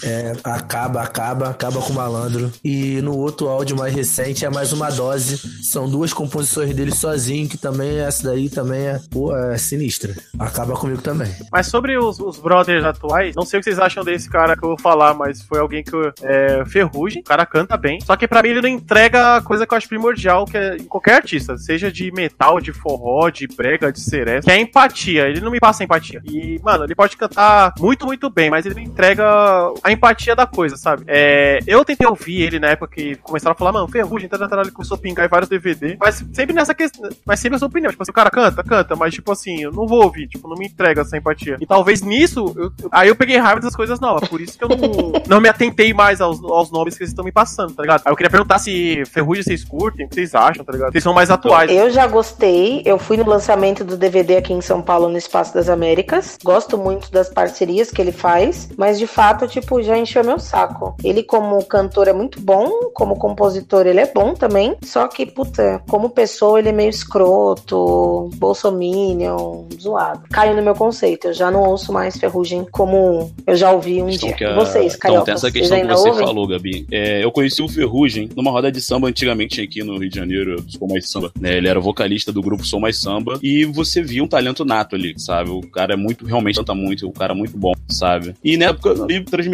É, acaba, acaba, acaba com o malandro. E no outro áudio mais recente é mais uma dose. São duas composições dele sozinho, que também essa daí também é, pô, é sinistra. Acaba comigo também. Mas sobre os, os brothers atuais, não sei o que vocês acham desse cara que eu vou falar, mas foi alguém que é Ferrugem, o cara canta bem. Só que pra mim ele não entrega a coisa que eu acho primordial, que é em qualquer artista, seja de metal, de forró, de brega, de seresta, que é empatia. Ele não me passa empatia. E, mano, ele pode cantar muito, muito bem, mas ele não entrega a empatia da coisa, sabe? É, eu tentei ouvir ele na época que começaram a falar, mano, Ferrugem, tá tentando ele começou a pingar em vários DVD, mas sempre nessa questão, mas sempre a sua opinião. Tipo assim, o cara canta, canta, mas tipo assim, eu não vou ouvir, tipo, não me entrega essa empatia. E talvez nisso, eu- eu- aí eu peguei raiva das coisas novas, por isso que eu não, não me atentei mais aos, aos nomes que eles estão me passando, tá ligado? Aí eu queria perguntar se Ferrugem vocês curtem, o que vocês acham, tá ligado? Vocês são mais atuais. Eu já gostei, eu fui no lançamento do DVD aqui em São Paulo, no Espaço das Américas. Gosto muito das parcerias que ele faz, mas de fato, tipo, já encheu meu saco. Ele, como cantor, é muito bom, como compositor, ele é bom também. Só que, puta, como pessoa, ele é meio escroto, bolsominion, zoado. Caiu no meu conceito, eu já não ouço mais Ferrugem como eu já ouvi um dia. a- vocês, então, Carioca, tem essa questão que você ouvem? falou, Gabi. É, eu conheci o Ferrugem numa roda de samba antigamente aqui no Rio de Janeiro, Sou Mais Samba. né? Ele era vocalista do grupo Sou Mais Samba e você via um talento nato ali, sabe? O cara é muito, realmente canta muito, o cara é muito bom, sabe? E na época ele transmitia,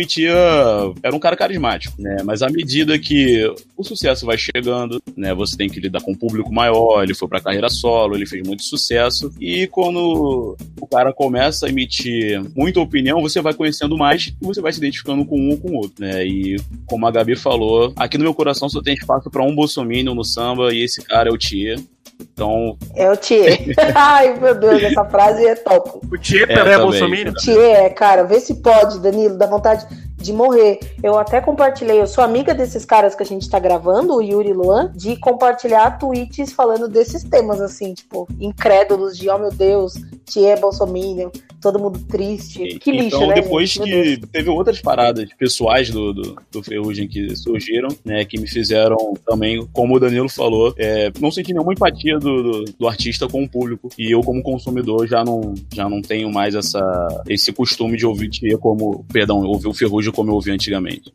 era um cara carismático, né? Mas à medida que o sucesso vai chegando, né? Você tem que lidar com um público maior, ele foi pra carreira solo, ele fez muito sucesso e quando o cara começa a emitir muita opinião, você vai conhecendo mais e você vai se identificando com um ou com o outro, né? E como a Gabi falou, aqui no meu coração só tem espaço pra um bolsominion no samba e esse cara é o Tia. Então, É o Thier. Ai, meu Deus, essa frase é top. O Tietê É, é, também. Bolsonaro. Thier, cara, vê se pode, Danilo, dá vontade de morrer. Eu até compartilhei, eu sou amiga desses caras que a gente tá gravando, o Yuri Luan, de compartilhar tweets falando desses temas, assim, tipo, incrédulos, de, oh meu Deus, Thier Bolsominion, todo mundo triste. Que lixo, então né? depois gente? Que teve outras paradas pessoais do, do, do Ferrugem que surgiram, né, que me fizeram também, como o Danilo falou, é, não senti nenhuma empatia do, do, do artista com o público. E eu, como consumidor, já não, já não tenho mais essa, esse costume de ouvir Tia como, perdão, ouvir o Ferrugem como eu ouvia antigamente.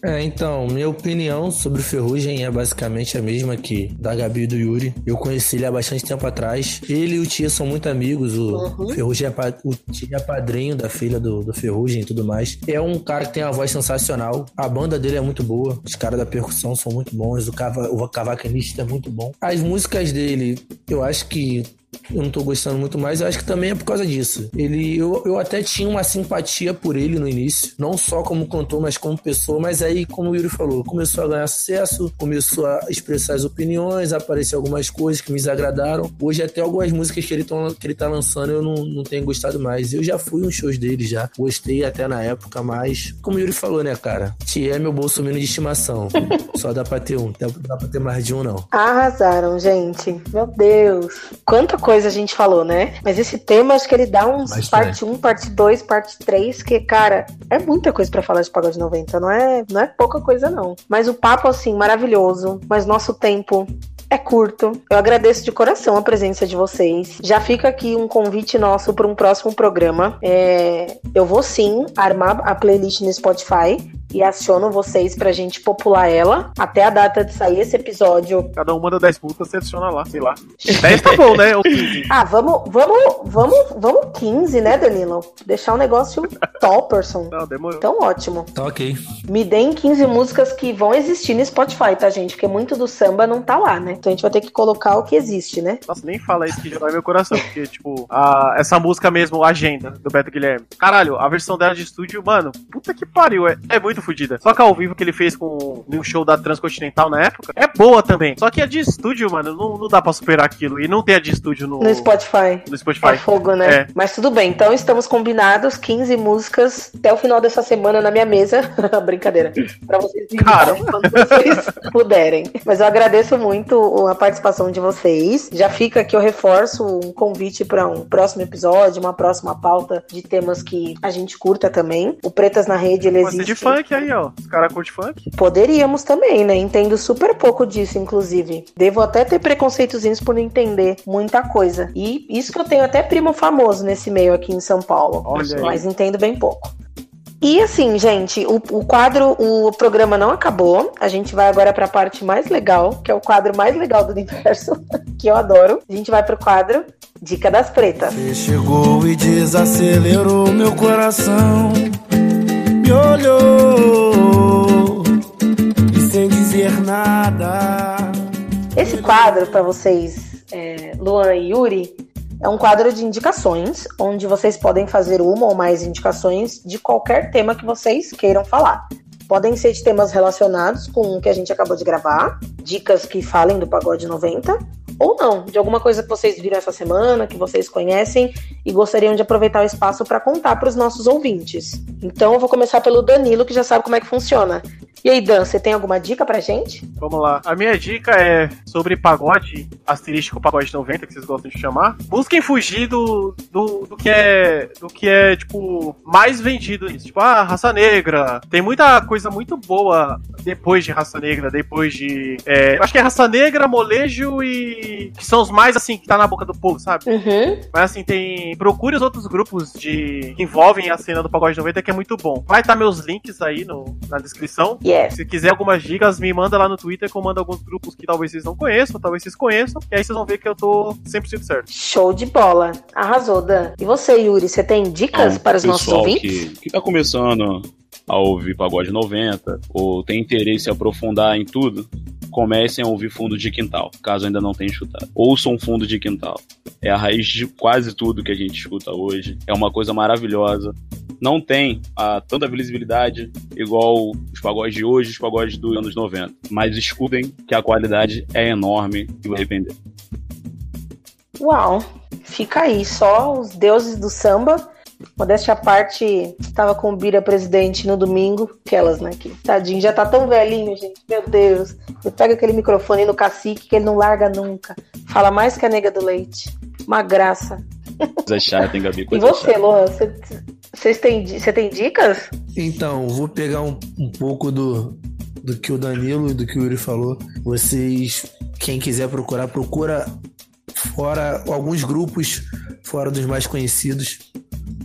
É, então, minha opinião sobre o Ferrugem é basicamente a mesma que da Gabi e do Yuri. Eu conheci ele há bastante tempo atrás. Ele e o Tia são muito amigos. O Uhum. Ferrugem é, pa- o Tia é padrinho da filha do, do Ferrugem e tudo mais. É um cara que tem uma voz sensacional. A banda dele é muito boa. Os caras da percussão são muito bons. O, cava, o cavaquinista é muito bom. As músicas dele, eu acho que eu não tô gostando muito mais, eu acho que também é por causa disso. Ele, eu, eu até tinha uma simpatia por ele no início, não só como cantor, mas como pessoa, mas aí, como o Yuri falou, começou a ganhar sucesso, começou a expressar as opiniões, aparecer algumas coisas que me desagradaram. Hoje até algumas músicas que ele, tão, que ele tá lançando eu não, não tenho gostado mais. Eu já fui uns shows dele já, gostei até na época, mas como o Yuri falou, né, cara? Tia é meu bolsominion de estimação. só dá pra ter um, não dá pra ter mais de um, não. Arrasaram, gente. Meu Deus. Quanta coisa a gente falou, né? Mas esse tema, acho que ele dá uns Bastante. parte 1, parte 2, parte 3, que, cara, é muita coisa pra falar de Pagode 90. Não é, não é pouca coisa, não. Mas o papo, assim, maravilhoso. Mas nosso tempo é curto. Eu agradeço de coração a presença de vocês. Já fica aqui um convite nosso para um próximo programa. É, eu vou sim armar a playlist no Spotify e aciono vocês pra gente popular ela até a data de sair esse episódio. Cada um manda 10 putas, você adiciona lá, sei lá. 10 tá bom, né? Ou 15. Ah, vamos, vamos, vamos, vamos 15, né, Danilo? Deixar um negócio topperson. Não, demorou. Então, ótimo. Tá ok. Me deem 15 músicas que vão existir no Spotify, tá, gente? Porque muito do samba não tá lá, né? Então a gente vai ter que colocar o que existe, né? Nossa, nem fala isso que já dói meu coração. Porque, tipo, a- essa música mesmo, Agenda, do Beto Guilherme. Caralho, a versão dela de estúdio, mano, puta que pariu. É, é muito fodida. Só que ao vivo que ele fez com no show da Transcontinental na época, é boa também. Só que a de estúdio, mano, não, não dá pra superar aquilo. E não tem a de estúdio no, No Spotify. no É Spotify. fogo, né? É. Mas tudo bem, então estamos combinados, 15 músicas até o final dessa semana na minha mesa. Brincadeira. Pra vocês Cara. quando vocês puderem. Mas eu agradeço muito a participação de vocês. Já fica aqui, eu reforço um convite para um próximo episódio, uma próxima pauta de temas que a gente curta também. O Pretas na Rede, ele ser existe. de funk. aí, ó. Os caras curtem funk. Poderíamos também, né? Entendo super pouco disso, inclusive. Devo até ter preconceitozinhos por não entender muita coisa. E isso que eu tenho até primo famoso nesse meio aqui em São Paulo. Olha aí. Mas entendo bem pouco. E assim, gente, o, o quadro, o programa não acabou. A gente vai agora para a parte mais legal, que é o quadro mais legal do universo, que eu adoro. A gente vai pro quadro Dica das Pretas. Você chegou e desacelerou meu coração. Me olhou e sem dizer nada. Esse quadro, para vocês, é, Luan e Yuri, é um quadro de indicações, onde vocês podem fazer uma ou mais indicações de qualquer tema que vocês queiram falar. Podem ser de temas relacionados com o que a gente acabou de gravar, dicas que falem do Pagode 90, ou não, de alguma coisa que vocês viram essa semana, que vocês conhecem e gostariam de aproveitar o espaço para contar para os nossos ouvintes. Então eu vou começar pelo Danilo, que já sabe como é que funciona. E aí, Dan, você tem alguma dica pra gente? Vamos lá. A minha dica é sobre pagode, asterístico pagode 90, que vocês gostam de chamar. Busquem fugir do, do, do que é, do que é, tipo, mais vendido nisso. Tipo, ah, raça negra. Tem muita coisa muito boa depois de raça negra, depois de. é, acho que é raça negra, molejo e. que são os mais, assim, que tá na boca do povo, sabe? Uhum. Mas assim, tem. Procure os outros grupos de. que envolvem a cena do Pagode 90, que é muito bom. Vai estar meus links aí no, na descrição. Yes. Se quiser algumas dicas, me manda lá no Twitter que eu mando alguns grupos que talvez vocês não conheçam, talvez vocês conheçam. E aí vocês vão ver que eu tô 100% certo. Show de bola. Arrasou, Dan. E você, Yuri, você tem dicas Então, para os nossos ouvintes? que, que tá começando a ouvir pagode 90 ou tem interesse em aprofundar em tudo, comecem a ouvir fundo de quintal, caso ainda não tenham escutado. Ouçam fundo de quintal. É a raiz de quase tudo que a gente escuta hoje. É uma coisa maravilhosa. Não tem a, tanta visibilidade igual os pagodes de hoje, os pagodes dos anos 90. Mas escutem que a qualidade é enorme e vai arrepender. Uau, fica aí, só os deuses do samba. Modéstia à parte, tava com o Bira presidente no domingo, aquelas, né? Que tadinho, já tá tão velhinho, gente, meu Deus. Eu pego aquele microfone no cacique que ele não larga nunca. Fala mais que a nega do leite. Uma graça. Coisa chata, hein, Gabi? E Coisa você, chata. Luan, você- você tem dicas? Então, vou pegar um, um pouco do, do que o Danilo e do que o Yuri falou. Vocês, quem quiser procurar, procura fora alguns grupos fora dos mais conhecidos.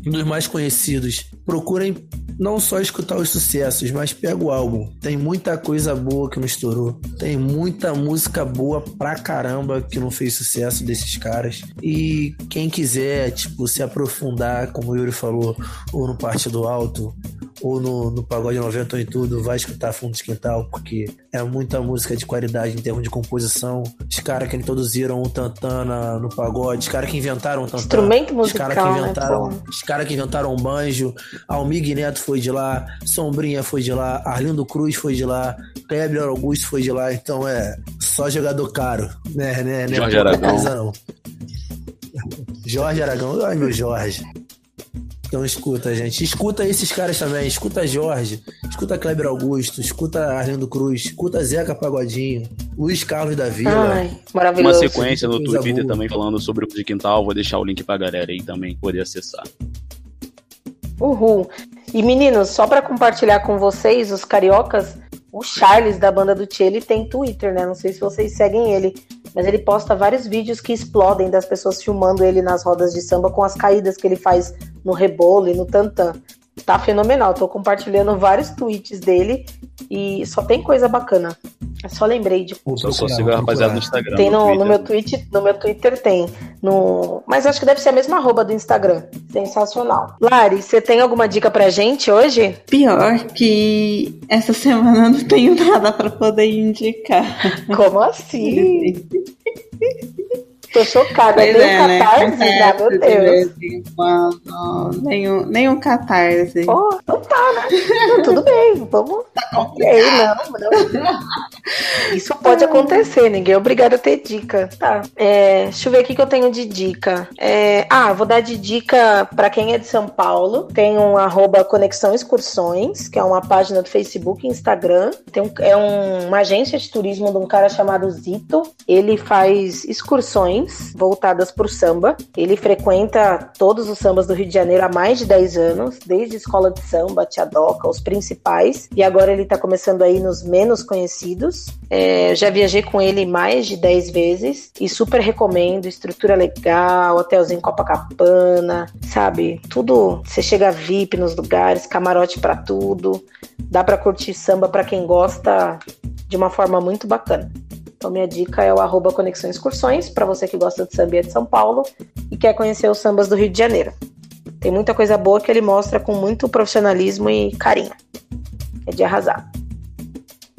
Um dos mais conhecidos. Procurem não só escutar os sucessos, mas pega o álbum. Tem muita coisa boa que não estourou. Tem muita música boa pra caramba que não fez sucesso desses caras. E quem quiser, tipo, se aprofundar, como o Yuri falou, ou no Parte do Alto, ou no, no Pagode 90 ou em tudo, vai escutar Fundo de Quintal, porque é muita música de qualidade em termos de composição. Os caras que introduziram o Tantana no pagode, os caras que inventaram o Tantana. Instrumento Os caras musical, que né? inventaram, pô? os caras que inventaram o banjo, Almig Neto foi de lá, Sombrinha foi de lá, Arlindo Cruz foi de lá, Kleber Augusto foi de lá, então é só jogador caro, né, né, né Jorge Aragão. coisa, não. Jorge Aragão, ai meu Jorge. Então escuta, gente. Escuta esses caras também. Escuta Jorge. Escuta Kleber Augusto. Escuta Arlindo Cruz. Escuta Zeca Pagodinho. Luiz Carlos da Vila. Ai, Uma maravilhoso. sequência no Twitter também falando sobre o de quintal. Vou deixar o link pra galera aí também poder acessar. Uhul. E meninos, só pra compartilhar com vocês, os cariocas, o Charles da banda do Tchê, ele tem Twitter, né? Não sei se vocês seguem ele, mas ele posta vários vídeos que explodem das pessoas filmando ele nas rodas de samba com as caídas que ele faz no rebolo e no tantã. Tá fenomenal. Tô compartilhando vários tweets dele e só tem coisa bacana. Eu só lembrei de Só, siga a rapaziada no. Instagram. tem no, no Twitter. meu tweet, no meu Twitter tem. No, mas acho que deve ser a mesma arroba do Instagram. Sensacional. Lari, você tem alguma dica pra gente hoje? Pior que essa semana eu não tenho nada pra poder indicar. Como assim? Tô chocada. Pois Nem é, um né? catarse, Acontece meu de Deus. vez em quando. Nenhum, nenhum catarse. Pô, então tá, né? Não, tudo bem, vamos. Ok, não, não. Isso pode acontecer, ninguém é obrigado a ter dica. Tá. É, deixa eu ver o que eu tenho de dica. É, ah, vou dar de dica pra quem é de São Paulo. Tem um arroba Conexão Excursões, que é uma página do Facebook e Instagram. Tem um- é um- uma agência de turismo de um cara chamado Zito. Ele faz excursões Voltadas para o samba. Ele frequenta todos os sambas do Rio de Janeiro há mais de 10 anos, desde escola de samba, Tiadoca, os principais. E agora ele está começando aí nos menos conhecidos. É, já viajei com ele mais de 10 vezes e super recomendo. Estrutura legal, hotelzinho Copacabana, sabe? Tudo. Você chega VIP nos lugares, camarote para tudo. Dá para curtir samba para quem gosta de uma forma muito bacana. Então, minha dica é o arroba Conexão Excursões, para você que gosta de samba de São Paulo e quer conhecer os sambas do Rio de Janeiro. Tem muita coisa boa que ele mostra com muito profissionalismo e carinho. É de arrasar.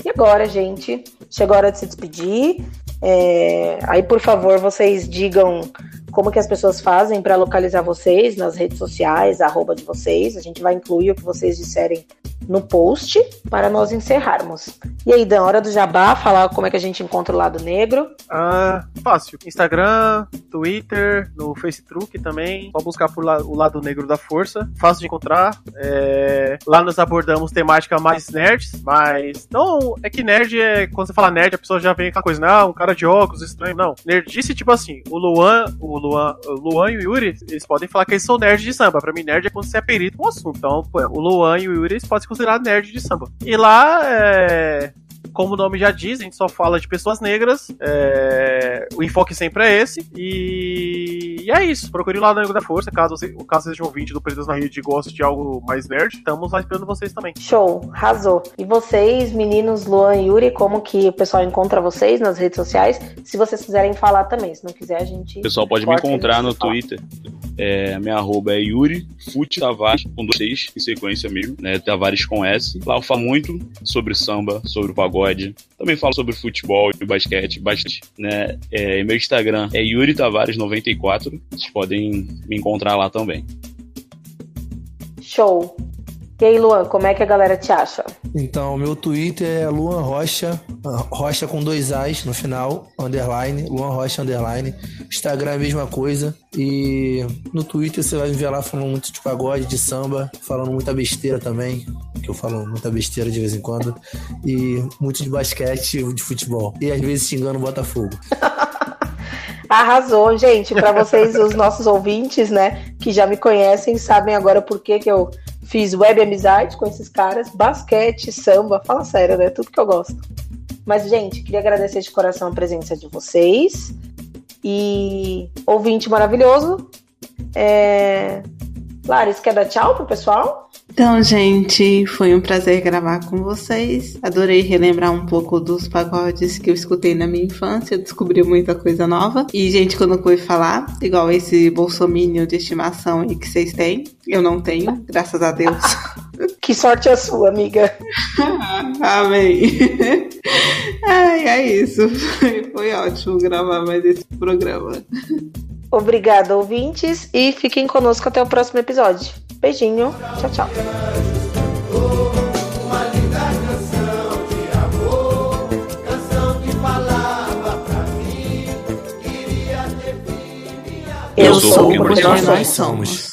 E agora, gente, chegou a hora de se despedir. É... Aí, por favor, vocês digam como que as pessoas fazem para localizar vocês nas redes sociais, arroba de vocês. A gente vai incluir o que vocês disserem no post para nós encerrarmos. E aí, Dan, hora do jabá, falar como é que a gente encontra o lado negro. Ah, fácil. Instagram, Twitter, no Facebook também. Só buscar por lá, o lado negro da força. Fácil de encontrar. É... Lá nós abordamos temática mais nerds, mas não é que nerd é quando você fala nerd a pessoa já vem com a coisa, não, um cara de óculos estranho, não. Nerdice tipo assim, o Luan, o Luan, o Luan e o Yuri, eles podem falar que eles são nerds de samba. Pra mim nerd é quando você é perito no assunto. Então, pô, o Luan e o Yuri eles podem se considerar nerd de samba. E lá é como o nome já diz, a gente só fala de pessoas negras. É... O enfoque sempre é esse. E, e é isso. Procure lá no Nego da Força, caso você, caso seja um ouvinte do Perdidos na Rede e goste de algo mais nerd. Estamos lá esperando vocês também. Show, arrasou. E vocês, meninos Luan e Yuri, como que o pessoal encontra vocês nas redes sociais? Se vocês quiserem falar também, se não quiser, a gente. O pessoal pode me encontrar no Twitter. É, minha arroba é Yuri Fute Tavares, com dois seis, em sequência mesmo, né? Tavares com S. Lá eu falo muito sobre samba, sobre o pagode. Também falo sobre futebol e basquete, bastante, né? É, meu Instagram é Yuri Tavares94. Vocês podem me encontrar lá também. Show. E aí, Luan, como é que a galera te acha? Então, meu Twitter é Luan Rocha, Rocha com dois As no final, underline, Luan Rocha, underline. Instagram é a mesma coisa. E no Twitter você vai me ver lá falando muito de pagode, de samba, falando muita besteira também, que eu falo muita besteira de vez em quando. E muito de basquete de futebol. E às vezes xingando o Botafogo. Arrasou, gente. Para vocês, os nossos ouvintes, né, que já me conhecem, sabem agora por que, que eu fiz web amizade com esses caras, basquete, samba, fala sério, né? Tudo que eu gosto. Mas, gente, queria agradecer de coração a presença de vocês. E ouvinte maravilhoso. É... Laris, quer dar tchau pro pessoal? Então, gente, foi um prazer gravar com vocês. Adorei relembrar um pouco dos pagodes que eu escutei na minha infância. Descobri muita coisa nova. E, gente, quando eu fui falar, igual esse bolsomínio de estimação aí que vocês têm, eu não tenho, graças a Deus. que sorte a sua, amiga. Amém. Ai, é isso. Foi ótimo gravar mais esse programa. Obrigada, ouvintes, e fiquem conosco até o próximo episódio. Beijinho, tchau, tchau. Eu, sou o que nós somos.